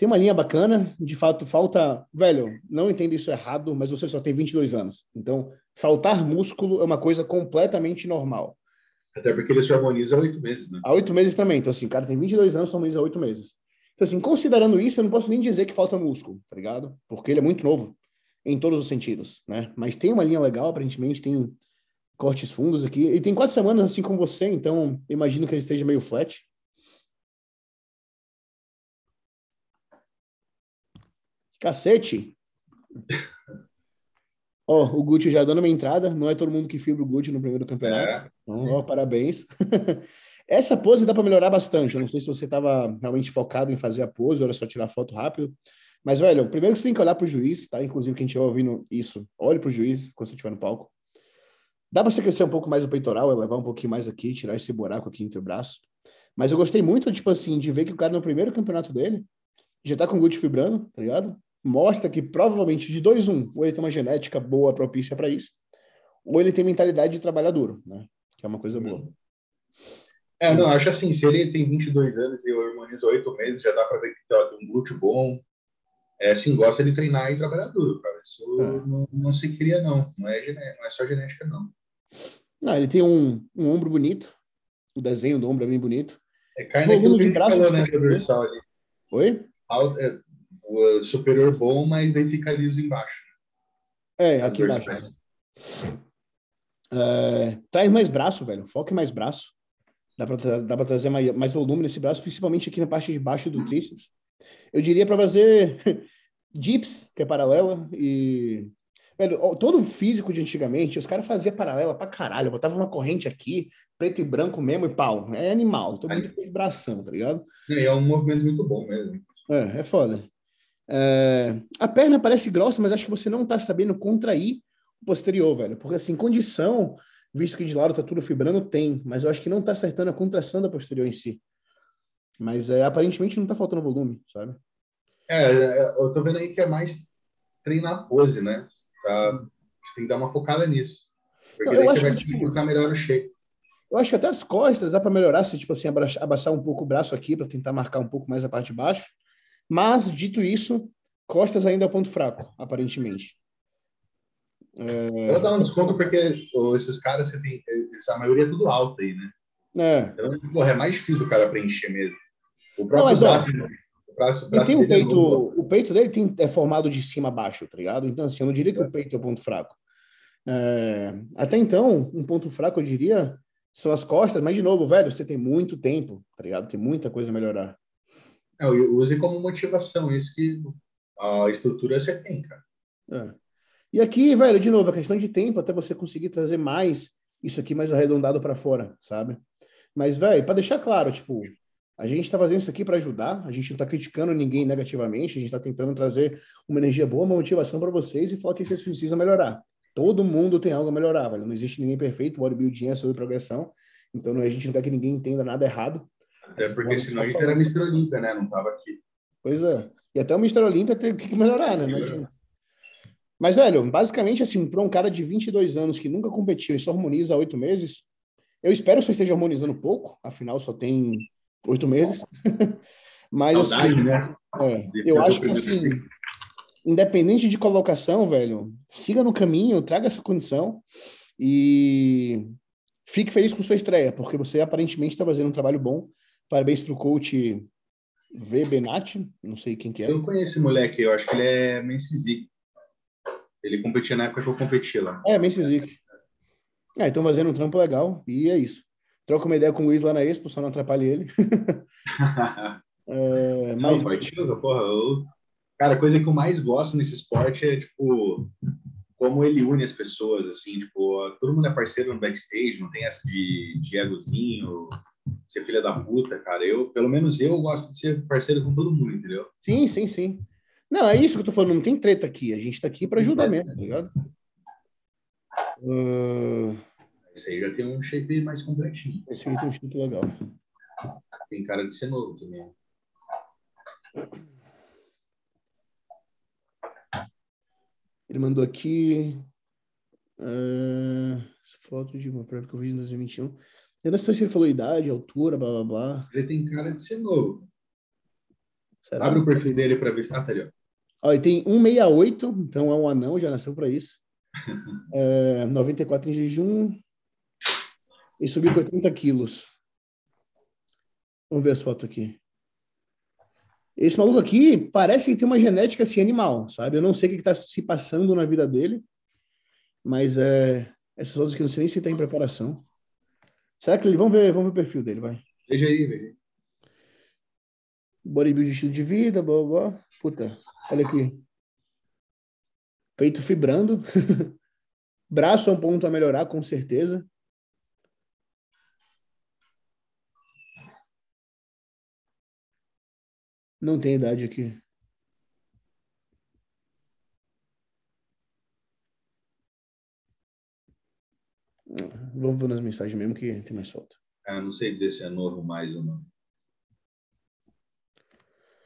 S1: Tem uma linha bacana, de fato, falta. Velho, não entenda isso errado, mas você só tem 22 anos. Então, faltar músculo é uma coisa completamente normal.
S2: Até porque ele se harmoniza há oito meses, né?
S1: Há oito meses também. Então, assim, o cara tem 22 anos, se harmoniza há oito meses. Então, assim, considerando isso, eu não posso nem dizer que falta músculo, tá ligado? Porque ele é muito novo, em todos os sentidos, né? Mas tem uma linha legal, aparentemente, tem cortes fundos aqui. E tem quatro semanas, assim como você, então imagino que ele esteja meio flat. Cacete! Ó, oh, o Gucci já dando uma entrada, não é todo mundo que fibra o Gucci no primeiro campeonato. É. Então, ó, parabéns. Essa pose dá para melhorar bastante. Eu não sei se você estava realmente focado em fazer a pose ou era só tirar foto rápido. Mas, velho, primeiro você tem que olhar para o juiz, tá? Inclusive, quem estiver ouvindo isso, olhe para o juiz quando você estiver no palco. Dá para você crescer um pouco mais o peitoral, elevar um pouquinho mais aqui, tirar esse buraco aqui entre o braço. Mas eu gostei muito, tipo assim, de ver que o cara no primeiro campeonato dele já tá com o Gucci fibrando, tá ligado? Mostra que provavelmente de dois um, ou ele tem uma genética boa, propícia para isso, ou ele tem mentalidade de trabalhar duro, né? Que é uma coisa boa.
S2: É, não, acho assim, se ele tem 22 anos e eu harmonizo 8 meses, já dá para ver que tem um glúteo bom. É, sim, gosta de treinar e trabalhar duro, cara. Isso é. não, não, se cria, não. Não é, não é só genética, não.
S1: Não, ele tem um, um ombro bonito. O desenho do ombro é bem bonito.
S2: É carne de braço falou, né.
S1: Oi?
S2: É, o superior bom, mas daí fica liso embaixo.
S1: É, aqui embaixo. É, traz mais braço, velho. Foca mais braço. Dá para dá pra trazer mais, mais volume nesse braço, principalmente aqui na parte de baixo do tríceps. Eu diria para fazer dips, que é paralela, e. Velho, todo físico de antigamente, os caras faziam paralela pra caralho. Botava uma corrente aqui, preto e branco mesmo, e pau. É animal. Tô muito com esse bração, tá ligado?
S2: É, é um movimento muito bom mesmo.
S1: É, é foda. É, a perna parece grossa, mas acho que você não está sabendo contrair o posterior, velho. Porque, assim, condição, visto que de lado tá tudo fibrando, tem, mas eu acho que não tá acertando a contração da posterior em si. Mas é, aparentemente não tá faltando volume, sabe?
S2: É, é eu tô vendo aí que é mais treinar pose, né? Tá, você tem que dar uma focada nisso. Porque não, daí você vai que, tipo, ficar melhor o shape.
S1: Eu acho que até as costas dá para melhorar se, tipo assim, abaixar um pouco o braço aqui para tentar marcar um pouco mais a parte de baixo. Mas, dito isso, costas ainda é o ponto fraco, aparentemente.
S2: É... Eu vou dar um desconto porque esses caras, você tem, a maioria é tudo alto aí, né? É. Então, porra, é mais difícil o cara preencher mesmo. O próprio Não, braço,
S1: ó, o braço, o braço tem um peito, é o peito dele tem, é formado de cima a baixo, tá ligado? Então, assim, eu não diria que o peito é o ponto fraco. É, até então, um ponto fraco, eu diria, são as costas, mas de novo, velho, você tem muito tempo, tá ligado? Tem muita coisa a melhorar.
S2: É, use como motivação, isso que a estrutura você tem, cara.
S1: É. E aqui, velho, de novo, a questão de tempo até você conseguir trazer mais isso aqui mais arredondado para fora, sabe? Mas, velho, para deixar claro, tipo, a gente está fazendo isso aqui para ajudar, a gente não está criticando ninguém negativamente, a gente está tentando trazer uma energia boa, uma motivação para vocês e falar que vocês precisam melhorar. Todo mundo tem algo a melhorar, velho. Não existe ninguém perfeito, bodybuilding é sobre progressão. Então a gente não quer que ninguém entenda nada errado.
S2: Até porque senão a gente era Mr. Olímpia, né? Não tava aqui.
S1: Pois é. E até o Mr. Olímpia tem que melhorar, né? Imagina. Mas, velho, basicamente, assim, para um cara de 22 anos que nunca competiu e só harmoniza há oito meses, eu espero que você esteja harmonizando pouco, afinal só tem oito meses. Mas, Saudade, assim, né? É, eu acho que, assim, independente de colocação, velho, siga no caminho, traga essa condição e fique feliz com sua estreia, porque você aparentemente está fazendo um trabalho bom. Parabéns para o coach V. Benatti, não sei quem que é.
S2: Eu conheço esse moleque, eu acho que ele é Mensizik. Ele competia na época que eu competi lá.
S1: É, Mensizik. Ah, então fazendo um trampo legal, e é isso. Troca uma ideia com o Luiz lá na Expo, só não atrapalhe ele.
S2: é, mas... Não, partiu, porra, eu Cara, a coisa que eu mais gosto nesse esporte é, tipo, como ele une as pessoas, assim, tipo, todo mundo é parceiro no backstage, não tem essa de, de egozinho, ser filha da puta, cara. Eu, pelo menos eu gosto de ser parceiro com todo mundo, entendeu?
S1: Sim, sim, sim. Não, é isso que eu tô falando, não tem treta aqui, a gente tá aqui para ajudar mesmo, tá ligado?
S2: Uh... Esse aí já tem um shape mais completinho.
S1: Esse aí tem um shape legal.
S2: Tem cara de ser novo também.
S1: Ele mandou aqui uh, foto de uma prova que eu fiz em 2021. Eu não sei se ele falou idade, altura, blá blá blá.
S2: Ele tem cara de ser novo. Será? Abre o perfil dele para ver. Ah, tá ali, ó.
S1: ó. Ele tem 168, então é um anão, já nasceu para isso. é, 94 em jejum. E subiu com 80 quilos. Vamos ver as fotos aqui. Esse maluco aqui parece que tem uma genética assim animal, sabe? Eu não sei o que está se passando na vida dele, mas é, essas outras que eu não sei nem se está em preparação. Será que ele. Vamos ver, vamos ver o perfil dele, vai.
S2: Veja aí, velho.
S1: Bodybuilding estilo de vida, blá, blá. Puta, olha aqui. Peito fibrando. Braço é um ponto a melhorar, com certeza. Não tem idade aqui. Vamos ver nas mensagens mesmo que tem mais foto.
S2: Ah, não sei dizer se é novo mais ou não.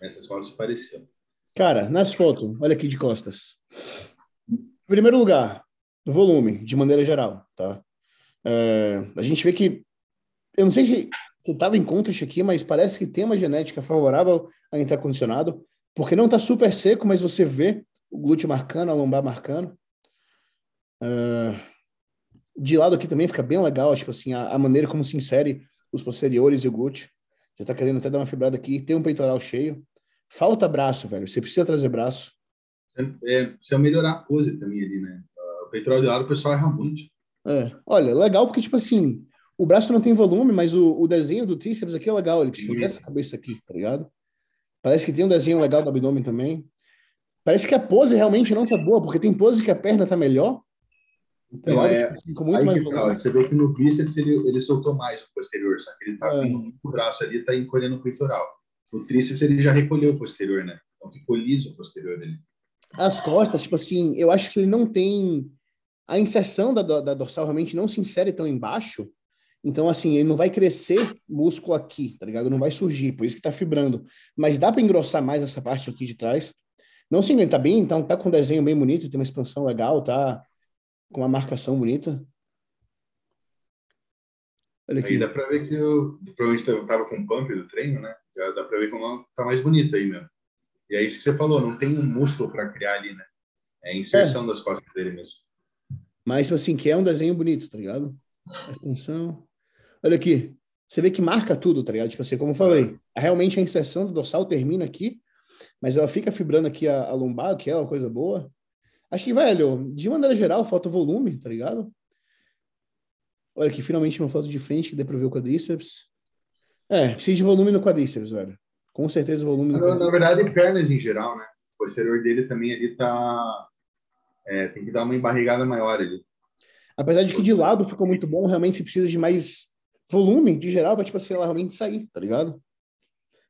S2: Essas fotos pareciam.
S1: Cara, nas fotos, olha aqui de costas. Em primeiro lugar, volume, de maneira geral, tá? É, a gente vê que. Eu não sei se você estava em conta isso aqui, mas parece que tem uma genética favorável a entrar condicionado, porque não está super seco, mas você vê o glúteo marcando, a lombar marcando. Uh, de lado aqui também fica bem legal, tipo assim, a, a, maneira como se insere os posteriores e o glúteo. Já está querendo até dar uma fibrada aqui, tem um peitoral cheio. Falta braço, velho. Você precisa trazer braço.
S2: É, precisa melhorar a pose também ali, né? O peitoral de lado o pessoal erra muito.
S1: É. Olha, legal porque, tipo assim, o braço não tem volume, mas o, o desenho do tríceps aqui é legal. Ele precisa dessa cabeça aqui, tá ligado? Parece que tem um desenho legal do abdômen também. Parece que a pose realmente não tá boa, porque tem pose que a perna tá melhor.
S2: Então, tá é, com muito mais volume. Você vê que no bíceps ele, ele soltou mais o posterior, só que ele tá é. o braço ali tá encolhendo o peitoral. O tríceps ele já recolheu o posterior, né? Então ficou liso o posterior dele.
S1: As costas, tipo assim, eu acho que ele não tem a inserção da, da dorsal realmente não se insere tão embaixo, então, assim, ele não vai crescer músculo aqui, tá ligado? Não vai surgir, por isso que tá fibrando. Mas dá para engrossar mais essa parte aqui de trás. Não se engane, tá bem, então tá com um desenho bem bonito, tem uma expansão legal, tá com uma marcação bonita.
S2: Olha aqui. Aí dá para ver que eu provavelmente eu tava com pump do treino, né? Já dá para ver como tá mais bonito aí mesmo. E é isso que você falou, não tem um músculo para criar ali, né? É a inserção é. das costas dele mesmo.
S1: Mas, tipo assim, que é um desenho bonito, tá ligado? Atenção. Olha aqui. Você vê que marca tudo, tá ligado? Tipo assim, como eu falei, realmente a inserção do dorsal termina aqui, mas ela fica fibrando aqui a, a lombar, que é uma coisa boa. Acho que, velho, de maneira geral, falta volume, tá ligado? Olha aqui, finalmente uma foto de frente que dê pra ver o quadríceps. É, precisa de volume no quadríceps, velho. Com certeza volume no
S2: na, na verdade, pernas em geral, né? O posterior dele também ali tá... É, tem que dar uma embarrigada maior ali.
S1: Apesar de que de lado ficou muito bom, realmente se precisa de mais volume de geral para, tipo assim, ela realmente sair, tá ligado?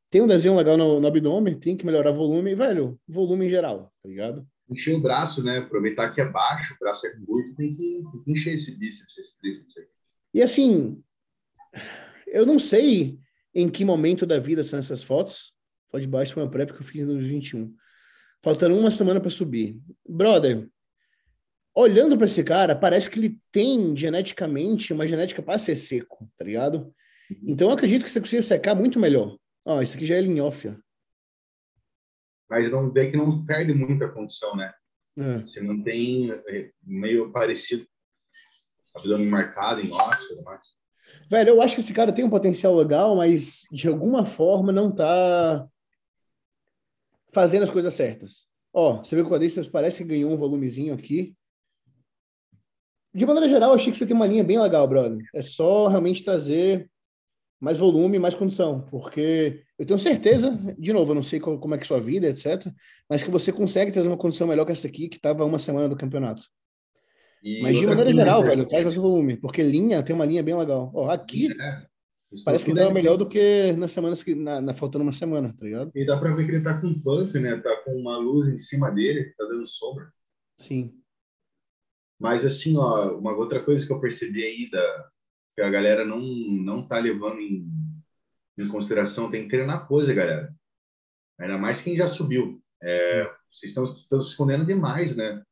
S1: Tem um desenho legal no, no abdômen, tem que melhorar volume, velho, volume em geral, tá ligado?
S2: Encher o braço, né? Aproveitar que é baixo, o braço é curto, tem que, tem que encher esse bíceps, esse tríceps aí.
S1: E assim, eu não sei em que momento da vida são essas fotos. Foto de baixo foi uma pré que eu fiz em 2021. Faltando uma semana para subir. Brother, olhando para esse cara, parece que ele tem geneticamente uma genética para ser seco, tá ligado? Uhum. Então eu acredito que você consiga secar muito melhor. Ó, isso aqui já é linhófia.
S2: Mas não vê que não perde muita condição, né? É. Você mantém é, meio parecido, abdômen marcado em tudo mais.
S1: Velho, eu acho que esse cara tem um potencial legal, mas de alguma forma não tá fazendo as coisas certas. Ó, você vê que o quadríceps parece que ganhou um volumezinho aqui. De maneira geral, achei que você tem uma linha bem legal, brother. É só realmente trazer mais volume, mais condição, porque eu tenho certeza, de novo, eu não sei como é que é a sua vida, etc, mas que você consegue trazer uma condição melhor que essa aqui, que estava uma semana do campeonato. E mas de maneira geral, é... velho, traz mais volume, porque linha, tem uma linha bem legal. Ó, aqui, é. parece que estava melhor do que nas semanas que, na, na, faltando uma semana, tá ligado?
S2: E dá para ver que ele tá com pump, né, tá com uma luz em cima dele, tá dando sombra.
S1: Sim.
S2: Mas, assim, ó, uma outra coisa que eu percebi aí da, que a galera não, não tá levando em, em consideração, tem que treinar pose, galera. Ainda mais quem já subiu. É, vocês estão, estão se escondendo demais, né?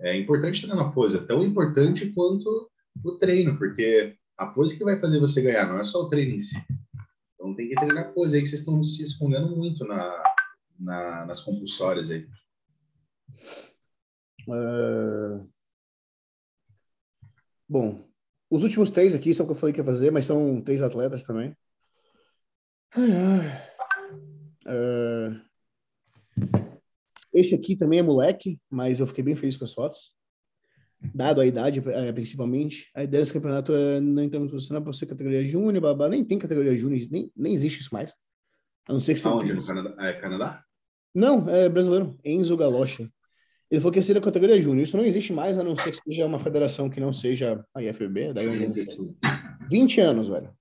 S2: É importante treinar pose, é tão importante quanto o treino, porque a pose que vai fazer você ganhar, não é só o treino em si. Então tem que treinar pose aí, que vocês estão se escondendo muito na, na nas compulsórias aí.
S1: Uh... Bom, os últimos três aqui, só que eu falei que ia fazer, mas são três atletas também. Ai, ai. Uh, esse aqui também é moleque, mas eu fiquei bem feliz com as fotos. Dado a idade, é, principalmente. A ideia desse campeonato é não no profissional para ser categoria júnior, babá. Nem tem categoria júnior, nem, nem existe isso mais. A não ser que você.
S2: Aonde? No Canadá? É Canadá?
S1: Não, é brasileiro. Enzo Galocha. Ele falou que seria a categoria júnior. Isso não existe mais, a não ser que seja uma federação que não seja a IFBB. Daí eu 20 anos, velho.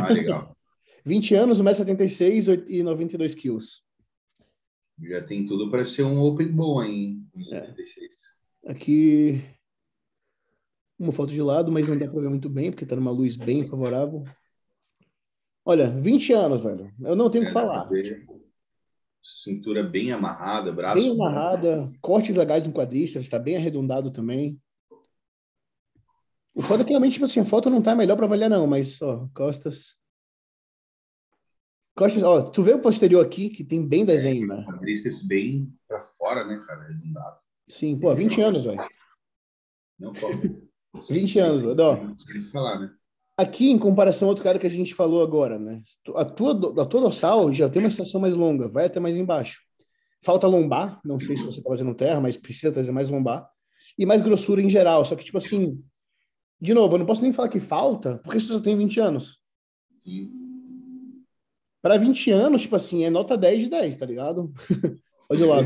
S2: Ah, legal.
S1: 20 anos, 1,76m e 92 quilos.
S2: Já tem tudo para ser um Open bom, hein? 1,76.
S1: É. Aqui, uma foto de lado, mas não dá para ver muito bem, porque está numa luz bem favorável. Olha, 20 anos, velho. Eu não tenho o é, que falar. Tipo,
S2: cintura bem amarrada, braço.
S1: Bem amarrada, cortes legais no quadríceps, está bem arredondado também. O foda é que realmente, tipo assim, a foto não tá melhor para avaliar, não, mas, ó, costas. Costas, ó, tu vê o posterior aqui, que tem bem desenho,
S2: é, né? Quadríceps bem para fora, né, cara? Arredondado.
S1: Sim, pô, 20 anos, velho.
S2: Não pode.
S1: 20 anos, velho. Ó.
S2: Falar, né?
S1: Aqui, em comparação ao outro cara que a gente falou agora, né? A tua, a tua dorsal já tem uma extensão mais longa, vai até mais embaixo. Falta lombar, não sei se você está fazendo terra, mas precisa trazer mais lombar. E mais grossura em geral, só que, tipo assim, de novo, eu não posso nem falar que falta, porque você só tem 20 anos.
S2: Sim.
S1: Para 20 anos, tipo assim, é nota 10 de 10, tá ligado? Olha lá.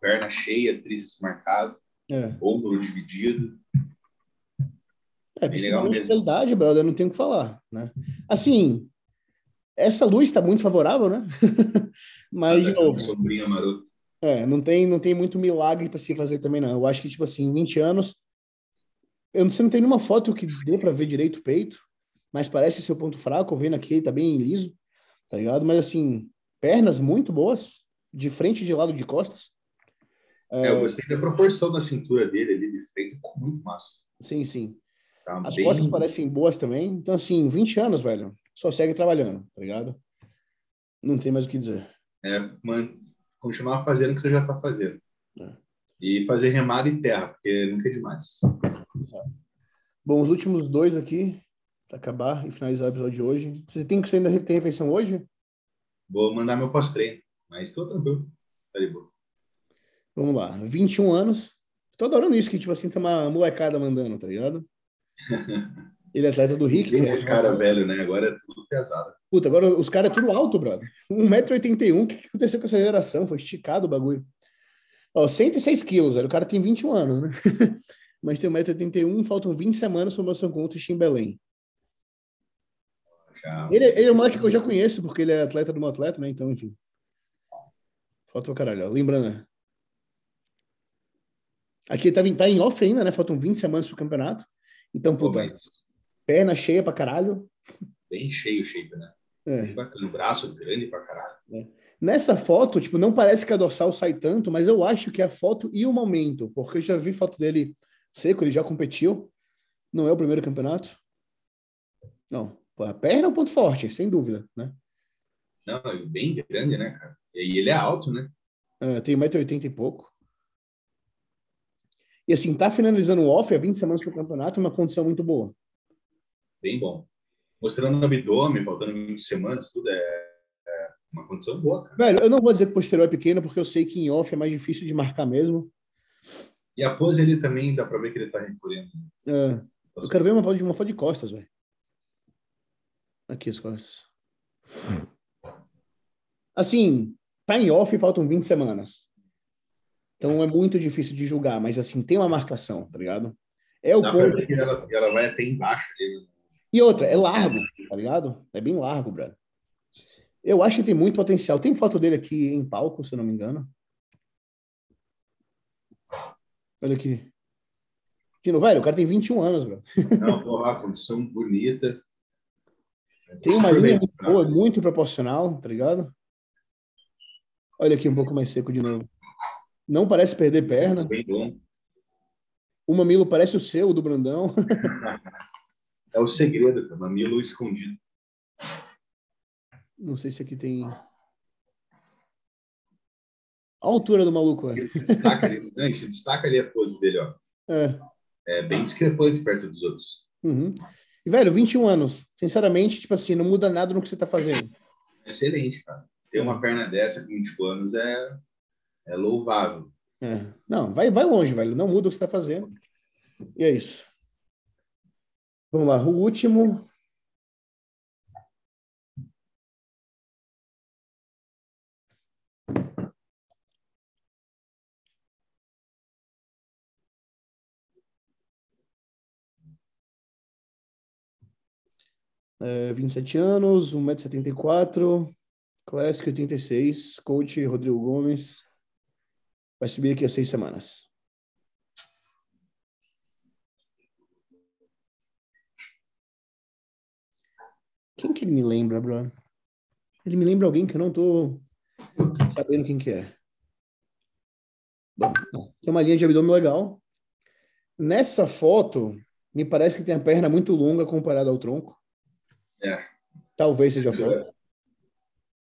S2: Perna cheia, tríceps marcado, é. ombro dividido.
S1: É, principalmente realidade, brother, eu não tenho o que falar, né? Assim, essa luz está muito favorável, né? Mas, de novo...
S2: Sombrinha maroto.
S1: É, não tem, não tem muito milagre para se fazer também, não. Eu acho que, tipo assim, 20 anos. Eu não, você não tem nenhuma foto que dê para ver direito o peito, mas parece ser o ponto fraco. Vendo aqui, tá bem liso, tá ligado? Mas, assim, pernas muito boas, de frente e de lado de costas.
S2: É, eu gostei da proporção da cintura dele ali de frente, ficou muito massa.
S1: Sim, sim. Tá As bem... costas parecem boas também. Então, assim, 20 anos, velho, só segue trabalhando, tá ligado? Não tem mais o que dizer.
S2: É, man, continuar fazendo o que você já está fazendo. É. E fazer remada em terra, porque nunca é demais.
S1: Exato. Bom, os últimos dois aqui, para acabar e finalizar o episódio de hoje. Você tem que ainda tem refeição hoje?
S2: Vou mandar meu pós-treino, mas estou tranquilo. Tá de boa.
S1: Vamos lá. 21 anos. Tô adorando isso, que tipo assim, tem uma molecada mandando, tá ligado? Ele é atleta do Rick.
S2: Tem é, cara velho, né? Agora é tudo pesado.
S1: Puta, agora os caras é tudo alto, brother. 1,81m. O que aconteceu com essa geração? Foi esticado o bagulho. Ó, 106 quilos, o cara tem 21 anos, né? Mas tem 1,81m, faltam 20 semanas para formação com outro em Belém. Ele, ele, é um moleque que eu já conheço, porque ele é atleta do meu atleta, né? Então, enfim. Falta o caralho. Lembrando, né? Aqui tá, tá em off ainda, né? Faltam 20 semanas pro campeonato. Então, puta, perna cheia pra caralho.
S2: Bem cheio o shape, né? É. Bacana, o braço grande pra caralho. É.
S1: Nessa foto, tipo, não parece que a dorsal sai tanto, mas eu acho que é a foto e o momento, porque eu já vi foto dele seco, ele já competiu. Não é o primeiro campeonato. Não, a perna é o ponto forte, sem dúvida, né?
S2: Não, bem grande, né, cara? E ele é alto, né?
S1: É, tem 1,80m e pouco. E assim, tá finalizando o off há 20 semanas para o campeonato, uma condição muito boa.
S2: Bem bom. Mostrando o abdômen, faltando 20 semanas, tudo é, é uma condição boa. Cara.
S1: Velho, eu não vou dizer que o posterior é pequeno, porque eu sei que em off é mais difícil de marcar mesmo.
S2: E a pose ele também dá para ver que ele tá recolhendo.
S1: É. Eu quero ver uma foto de, uma foto de costas, velho. Aqui as costas. Assim, tá em off e faltam 20 semanas. Então é muito difícil de julgar, mas assim, tem uma marcação, tá ligado? É o Dá ponto.
S2: Que ela, ela vai até embaixo dele.
S1: E outra, é largo, tá ligado? É bem largo, brother. Eu acho que tem muito potencial. Tem foto dele aqui em palco, se eu não me engano. Olha aqui. Novo, velho, o cara tem 21 anos, bro.
S2: Não, porra, condição bonita.
S1: Tem uma linha muito boa, muito proporcional, tá ligado? Olha aqui um pouco mais seco de novo. Não parece perder perna. Bem bom. O mamilo parece o seu, o do Brandão.
S2: é o segredo, o mamilo escondido.
S1: Não sei se aqui tem. A altura do maluco,
S2: é. Se destaca ali, não, se destaca ali a pose dele, ó.
S1: É.
S2: É bem discrepante perto dos outros.
S1: Uhum. E, velho, 21 anos. Sinceramente, tipo assim, não muda nada no que você tá fazendo.
S2: Excelente, cara. Ter uma perna dessa com 20 anos é é louvável.
S1: É. Não, vai, vai longe, velho. Não muda o que você está fazendo. E é isso. Vamos lá, o último. É, 27 anos, 1,74m, Classic 86, coach Rodrigo Gomes. Vai subir aqui a seis semanas. Quem que ele me lembra, Bruno? Ele me lembra alguém que eu não tô sabendo quem que é. Bom, tem uma linha de abdômen legal. Nessa foto, me parece que tem a perna muito longa comparada ao tronco.
S2: É.
S1: Talvez seja a foto.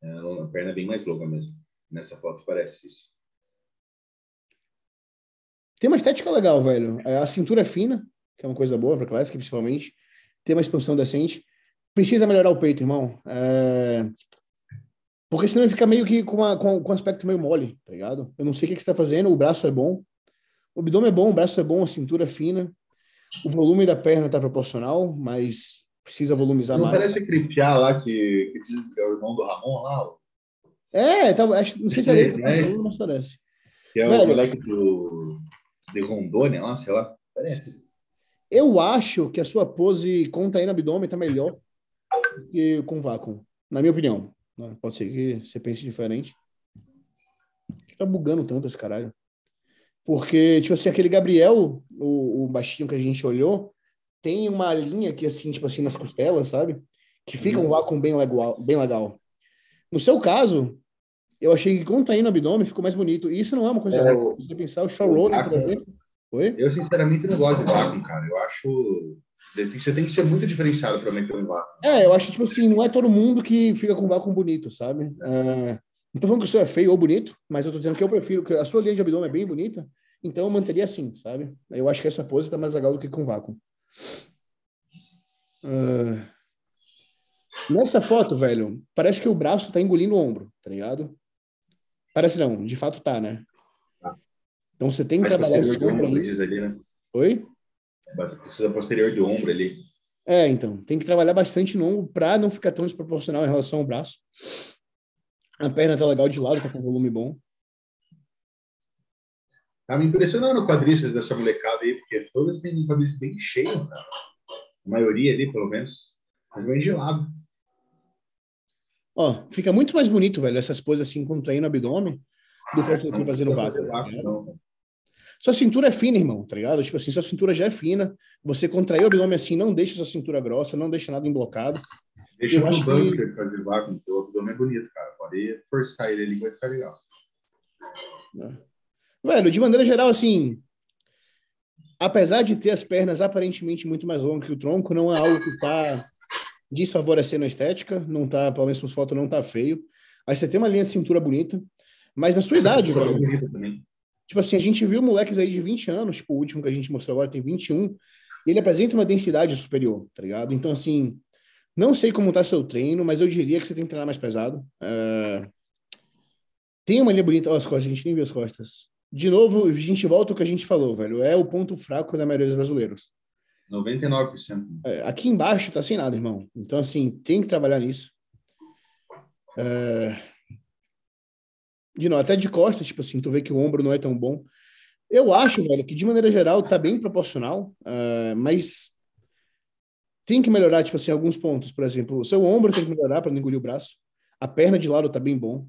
S2: É, a perna é bem mais longa mesmo. Nessa foto parece isso.
S1: Tem uma estética legal, velho. É, a cintura é fina, que é uma coisa boa para Classic, principalmente. Tem uma expansão decente. Precisa melhorar o peito, irmão. É... Porque senão ele fica meio que com, uma, com, com um aspecto meio mole, tá ligado? Eu não sei o que, que você tá fazendo, o braço é bom. O abdômen é bom, o braço é bom, a cintura é fina. O volume da perna tá proporcional, mas precisa volumizar
S2: não
S1: mais.
S2: Não parece Piá lá que, que é o irmão do Ramon lá?
S1: É, tá, acho, não sei se é ele, mas parece.
S2: Que é Velho, o moleque do de Rondônia lá, sei lá. Parece.
S1: Eu acho que a sua pose com Taína abdômen está melhor que com vácuo, na minha opinião. Né? Pode ser que você pense diferente. que tá bugando tanto esse caralho? Porque, tipo assim, aquele Gabriel, o, o baixinho que a gente olhou, tem uma linha aqui, assim, tipo assim, nas costelas, sabe? Que fica um uhum. vácuo bem legal. Bem legal. No seu caso, eu achei que contraindo o abdômen ficou mais bonito. E isso não é uma coisa. É, eu, você pensar o show rolling, por exemplo.
S2: Oi? Eu, sinceramente, não gosto de vácuo, cara. Eu acho. Você tem que ser muito diferenciado para meter um vácuo.
S1: É, eu acho, tipo assim, não é todo mundo que fica com vácuo bonito, sabe? É... Não tô falando que o seu é feio ou bonito, mas eu tô dizendo que eu prefiro, que a sua linha de abdômen é bem bonita, então eu manteria assim, sabe? Eu acho que essa pose tá mais legal do que com vácuo. Uh... Nessa foto, velho, parece que o braço tá engolindo o ombro, tá ligado? Parece não, de fato tá, né? Tá. Então você tem que trabalhar esse ali. ali né? Oi?
S2: Precisa posterior de ombro ali.
S1: É, então, tem que trabalhar bastante no ombro para não ficar tão desproporcional em relação ao braço. A perna tá legal de lado, tá com volume bom.
S2: Tá me impressionando o quadríceps dessa molecada aí, porque todas têm um quadríceps bem cheio, cara. A maioria ali, pelo menos. Mas bem gelado.
S1: Ó, fica muito mais bonito, velho, essas poses assim, contraindo o abdômen, do que essa aqui fazendo vácuo. Tá sua cintura é fina, irmão, tá ligado? Tipo assim, sua cintura já é fina. Você contrair o abdômen assim, não deixa sua cintura grossa, não deixa nada emblocado.
S2: Deixa no banco que... fazer vácuo, o abdômen é bonito, cara. Pode forçar ele ali, vai ficar legal.
S1: É. Velho, de maneira geral, assim, apesar de ter as pernas aparentemente muito mais longas que o tronco, não é algo que tá desfavorecendo a estética, não tá, pelo menos por foto, não tá feio. Aí você tem uma linha de cintura bonita, mas na sua idade, velho. Tipo assim, a gente viu moleques aí de 20 anos, tipo, o último que a gente mostrou agora tem 21, e ele apresenta uma densidade superior, tá ligado? Então, assim, não sei como tá seu treino, mas eu diria que você tem que treinar mais pesado. Uh... Tem uma linha bonita, ó, as costas, a gente nem viu as costas. De novo, a gente volta ao que a gente falou, velho. É o ponto fraco da maioria dos brasileiros.
S2: 99%.
S1: É, aqui embaixo tá sem nada, irmão. Então, assim, tem que trabalhar nisso. É... De novo, até de costas, tipo assim, tu vê que o ombro não é tão bom. Eu acho, velho, que de maneira geral tá bem proporcional, uh, mas tem que melhorar, tipo assim, alguns pontos. Por exemplo, o seu ombro tem que melhorar para não engolir o braço. A perna de lado tá bem bom.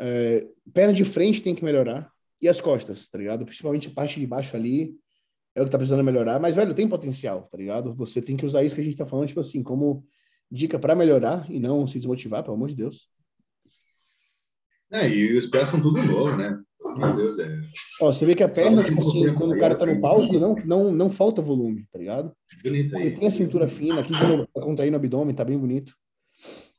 S1: Uh, perna de frente tem que melhorar. E as costas, tá ligado? Principalmente a parte de baixo ali é o que tá precisando melhorar, mas, velho, tem potencial, tá ligado? Você tem que usar isso que a gente tá falando, tipo assim, como dica para melhorar e não se desmotivar, pelo amor de Deus.
S2: É, e os pés são tudo novo, né? Meu Deus, é.
S1: Ó, você vê que a perna, tipo assim, quando o cara tá no palco, não, não, não falta volume, tá ligado? Bonito aí. Ele tem a cintura fina, aqui de novo, tá contraindo o abdômen, tá bem bonito.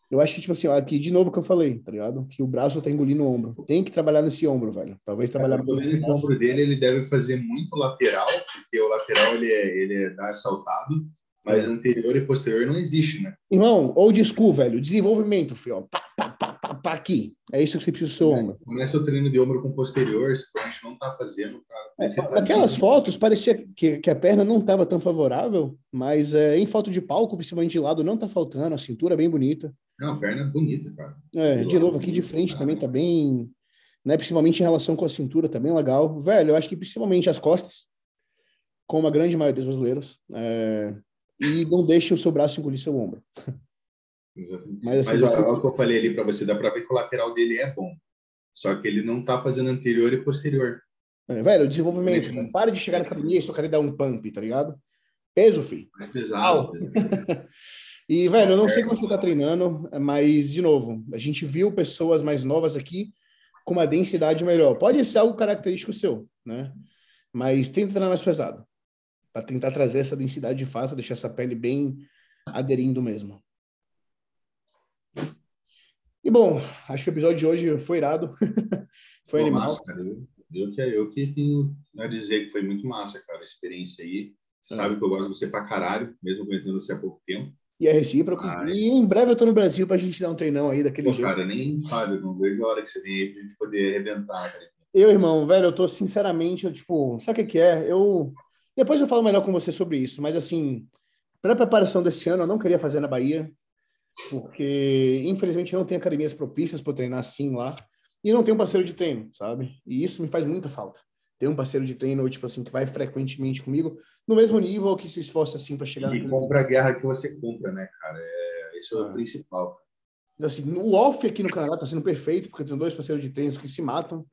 S1: Eu acho que, tipo assim, ó, aqui de novo que eu falei, tá ligado? Que o braço tá engolindo o ombro. Tem que trabalhar nesse ombro, velho. Talvez trabalhar... É,
S2: o ombro dele, ele deve fazer muito lateral, porque o lateral, ele é, ele é dar saltado, mas é. anterior e posterior não existe, né?
S1: Irmão, old school, velho. Desenvolvimento, filho. Pá, pá, pá, pá, pá, aqui. É isso que você precisa do seu ombro.
S2: Começa o treino de ombro com posterior, se a gente não tá fazendo, cara.
S1: É, aquelas fotos, parecia que, que a perna não estava tão favorável, mas é, em foto de palco, principalmente de lado, não tá faltando. A cintura é bem bonita.
S2: Não, a perna é bonita, cara.
S1: É, de novo, aqui de frente também tá bem... Né, principalmente em relação com a cintura, tá bem legal. Velho, eu acho que principalmente as costas, como a grande maioria dos brasileiros, é, e não deixe o seu braço engolir seu ombro.
S2: Mas, assim, Mas o que eu falei ali para você, dá para ver que o lateral dele é bom. Só que ele não tá fazendo anterior e posterior.
S1: É, velho, o desenvolvimento. É. Para de chegar na academia e só querer dar um pump, tá ligado? Peso, filho.
S2: É pesado.
S1: e, velho, eu não sei como você tá treinando, mas, de novo, a gente viu pessoas mais novas aqui com uma densidade melhor. Pode ser algo característico seu, né? Mas tenta treinar mais pesado para tentar trazer essa densidade de fato, deixar essa pele bem aderindo mesmo. E bom, acho que o episódio de hoje foi irado. foi Pô, animal.
S2: Massa, cara. Eu, eu, que, eu que tenho a dizer que foi muito massa, cara, a experiência aí. É. Sabe que eu gosto de você pra caralho, mesmo conhecendo você há pouco tempo.
S1: E é recíproco. Ai. E em breve eu tô no Brasil pra gente dar um treinão aí daquele Pô, jeito.
S2: cara, nem fale, não vejo a hora que você vem aí pra gente poder arrebentar, cara.
S1: Eu, irmão, velho, eu tô sinceramente, eu, tipo, sabe o que, que é? Eu depois eu falo melhor com você sobre isso, mas assim, para a preparação desse ano, eu não queria fazer na Bahia, porque infelizmente não tem academias propícias para treinar assim lá, e não tem um parceiro de treino, sabe? E isso me faz muita falta. Ter um parceiro de treino, tipo assim, que vai frequentemente comigo, no mesmo nível que se esforça assim para chegar
S2: E compra a guerra que você compra, né, cara? É, isso é o ah. principal.
S1: Assim, o off aqui no Canadá está sendo perfeito, porque eu tenho dois parceiros de tênis que se matam.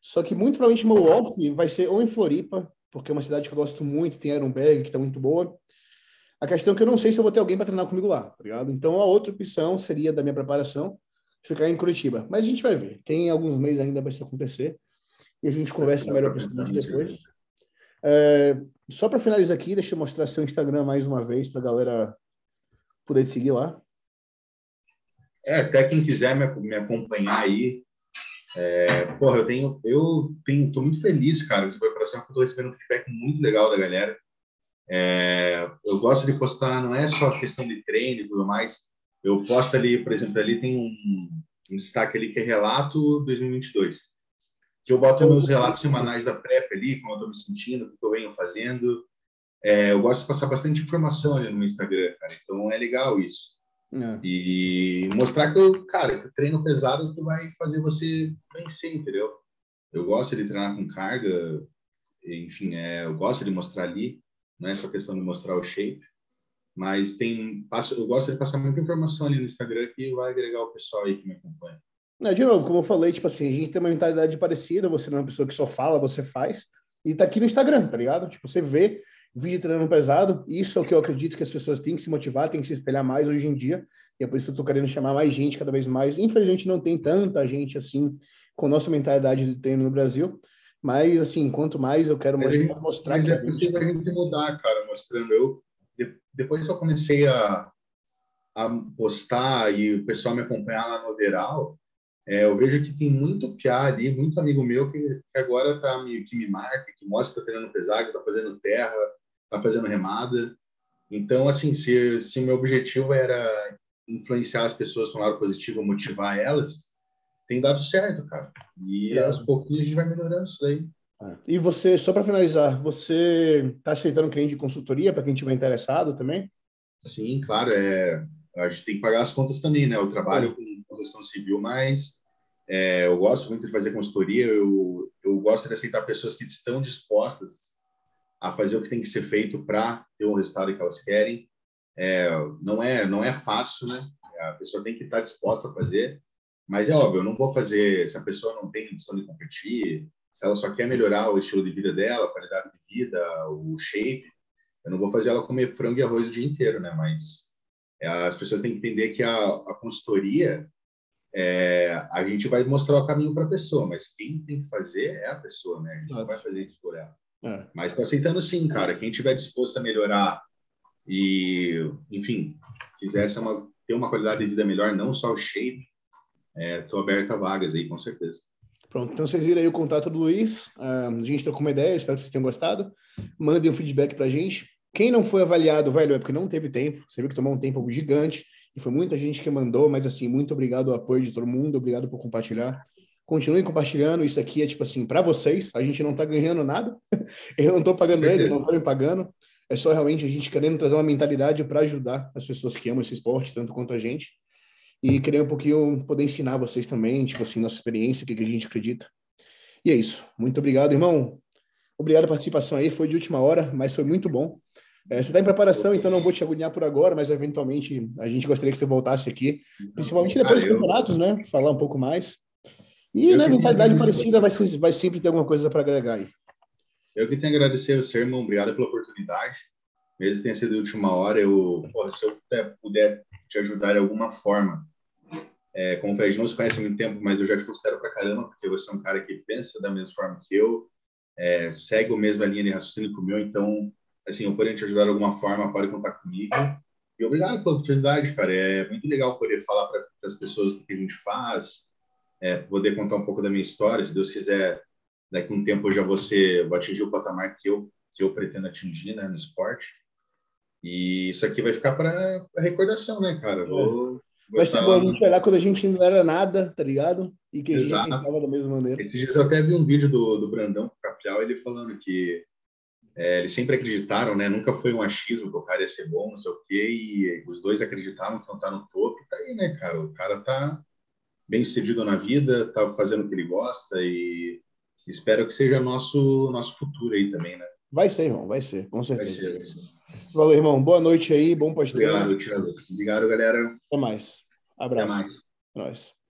S1: Só que muito provavelmente meu off vai ser ou em Floripa, porque é uma cidade que eu gosto muito, tem Ironberg, que está muito boa. A questão é que eu não sei se eu vou ter alguém para treinar comigo lá, tá ligado? Então a outra opção seria da minha preparação ficar em Curitiba. Mas a gente vai ver. Tem alguns meses ainda para isso acontecer. E a gente conversa melhor para depois. É, só para finalizar aqui, deixa eu mostrar seu Instagram mais uma vez para a galera poder te seguir lá.
S2: É, até quem quiser me, me acompanhar aí. É, porra, eu tenho, eu tenho, tô muito feliz, cara, com essa preparação, porque eu tô recebendo um feedback muito legal da galera. É, eu gosto de postar, não é só questão de treino e tudo mais. Eu posto ali, por exemplo, ali tem um, um destaque ali que é relato 2022, que eu boto meus relatos semanais da PrEP ali, como eu estou me sentindo, o que eu venho fazendo. É, eu gosto de passar bastante informação ali no Instagram, cara. Então é legal isso. É. E mostrar que eu, cara, que treino pesado que vai fazer você vencer, entendeu? Eu gosto de treinar com carga, enfim, é, eu gosto de mostrar ali, não é só questão de mostrar o shape, mas tem, passo, eu gosto de passar muita informação ali no Instagram que vai agregar o pessoal aí que me acompanha.
S1: É, de novo, como eu falei, tipo assim, a gente tem uma mentalidade parecida, você não é uma pessoa que só fala, você faz, e tá aqui no Instagram, tá ligado? Tipo, você vê vídeo treinando pesado, isso é o que eu acredito que as pessoas têm que se motivar, têm que se espelhar mais hoje em dia, e é por isso que eu tô querendo chamar mais gente cada vez mais. Infelizmente não tem tanta gente assim com nossa mentalidade de treino no Brasil, mas assim, quanto mais eu quero mais mostrar
S2: mas que é possível a gente mudar, cara, mostrando. Eu depois que eu comecei a, a postar e o pessoal me acompanhar lá no Overall, é, eu vejo que tem muito piá ali, muito amigo meu que, que agora tá me, que me marca, que mostra que tá treinando pesado, que tá fazendo terra, tá fazendo remada. Então, assim, se, se meu objetivo era influenciar as pessoas com lado positivo, motivar elas, tem dado certo, cara. E é. aos pouquinhos a gente vai melhorando isso daí.
S1: É. E você, só para finalizar, você está aceitando cliente de consultoria para quem estiver interessado também?
S2: Sim, claro. É, a gente tem que pagar as contas também, né? Eu trabalho com construção civil, mas é, eu gosto muito de fazer consultoria. Eu, eu gosto de aceitar pessoas que estão dispostas a fazer o que tem que ser feito para ter o resultado que elas querem. É, não é não é fácil, né? A pessoa tem que estar disposta a fazer, mas é óbvio, eu não vou fazer se a pessoa não tem intenção de competir, se ela só quer melhorar o estilo de vida dela, a qualidade de vida, o shape, eu não vou fazer ela comer frango e arroz o dia inteiro, né? Mas é, as pessoas têm que entender que a, a consultoria, é, a gente vai mostrar o caminho para a pessoa, mas quem tem que fazer é a pessoa, né? A gente não vai fazer isso por ela. É. Mas estou aceitando sim, cara. Quem tiver disposto a melhorar e, enfim, quisesse uma, ter uma qualidade de vida melhor, não só o shape, estou é, aberto a vagas aí, com certeza.
S1: Pronto, então vocês viram aí o contato do Luiz. Uh, a gente trocou uma ideia, espero que vocês tenham gostado. Mandem um feedback pra gente. Quem não foi avaliado, velho, é porque não teve tempo. Você viu que tomou um tempo gigante e foi muita gente que mandou, mas assim, muito obrigado ao apoio de todo mundo, obrigado por compartilhar. Continuem compartilhando, isso aqui é tipo assim, para vocês, a gente não tá ganhando nada. Eu não tô pagando ele, não tô me pagando. É só realmente a gente querendo trazer uma mentalidade para ajudar as pessoas que amam esse esporte, tanto quanto a gente e queria um pouquinho poder ensinar vocês também, tipo assim, nossa experiência, o que, a gente acredita. E é isso. Muito obrigado, irmão. Obrigado a participação aí, foi de última hora, mas foi muito bom. É, você está em preparação, então não vou te agoniar por agora, mas eventualmente a gente gostaria que você voltasse aqui, principalmente depois dos campeonatos, né? Falar um pouco mais. E, né, mentalidade parecida vai, vai sempre ter alguma coisa para agregar aí.
S2: Eu que tenho a agradecer você, irmão. Obrigado pela oportunidade. Mesmo que tenha sido de última hora, eu, porra, se eu puder te ajudar de alguma forma, é, como o Fred não se conhece há muito tempo, mas eu já te considero pra caramba, porque você é um cara que pensa da mesma forma que eu, é, segue a mesma linha de raciocínio que o meu, então, assim, eu poderia te ajudar de alguma forma, pode contar comigo. E obrigado pela oportunidade, cara. É muito legal poder falar para as pessoas o que a gente faz, é, poder contar um pouco da minha história. Se Deus quiser, daqui a um tempo eu já vou, ser, vou atingir o patamar que eu, que eu pretendo atingir né, no esporte. E isso aqui vai ficar para recordação, né, cara? Vou,
S1: Vai ser bom a gente olhar quando a gente não era nada, tá ligado? E que a gente pensava da mesma maneira.
S2: Esses dias eu até vi um vídeo do, do Brandão Capial, ele falando que é, eles sempre acreditaram, né? Nunca foi um achismo que o cara ia ser bom, não sei o quê, e os dois acreditavam que não tá no topo, e tá aí, né, cara? O cara tá bem sucedido na vida, tá fazendo o que ele gosta e espero que seja nosso nosso futuro aí também, né?
S1: Vai ser, irmão, vai ser, com certeza. Vai ser, vai ser. Valeu, irmão. Boa noite aí, bom pós
S2: Obrigado, Thiago. Obrigado, galera.
S1: Até mais. Abraço.
S2: Até mais.
S1: Nóis.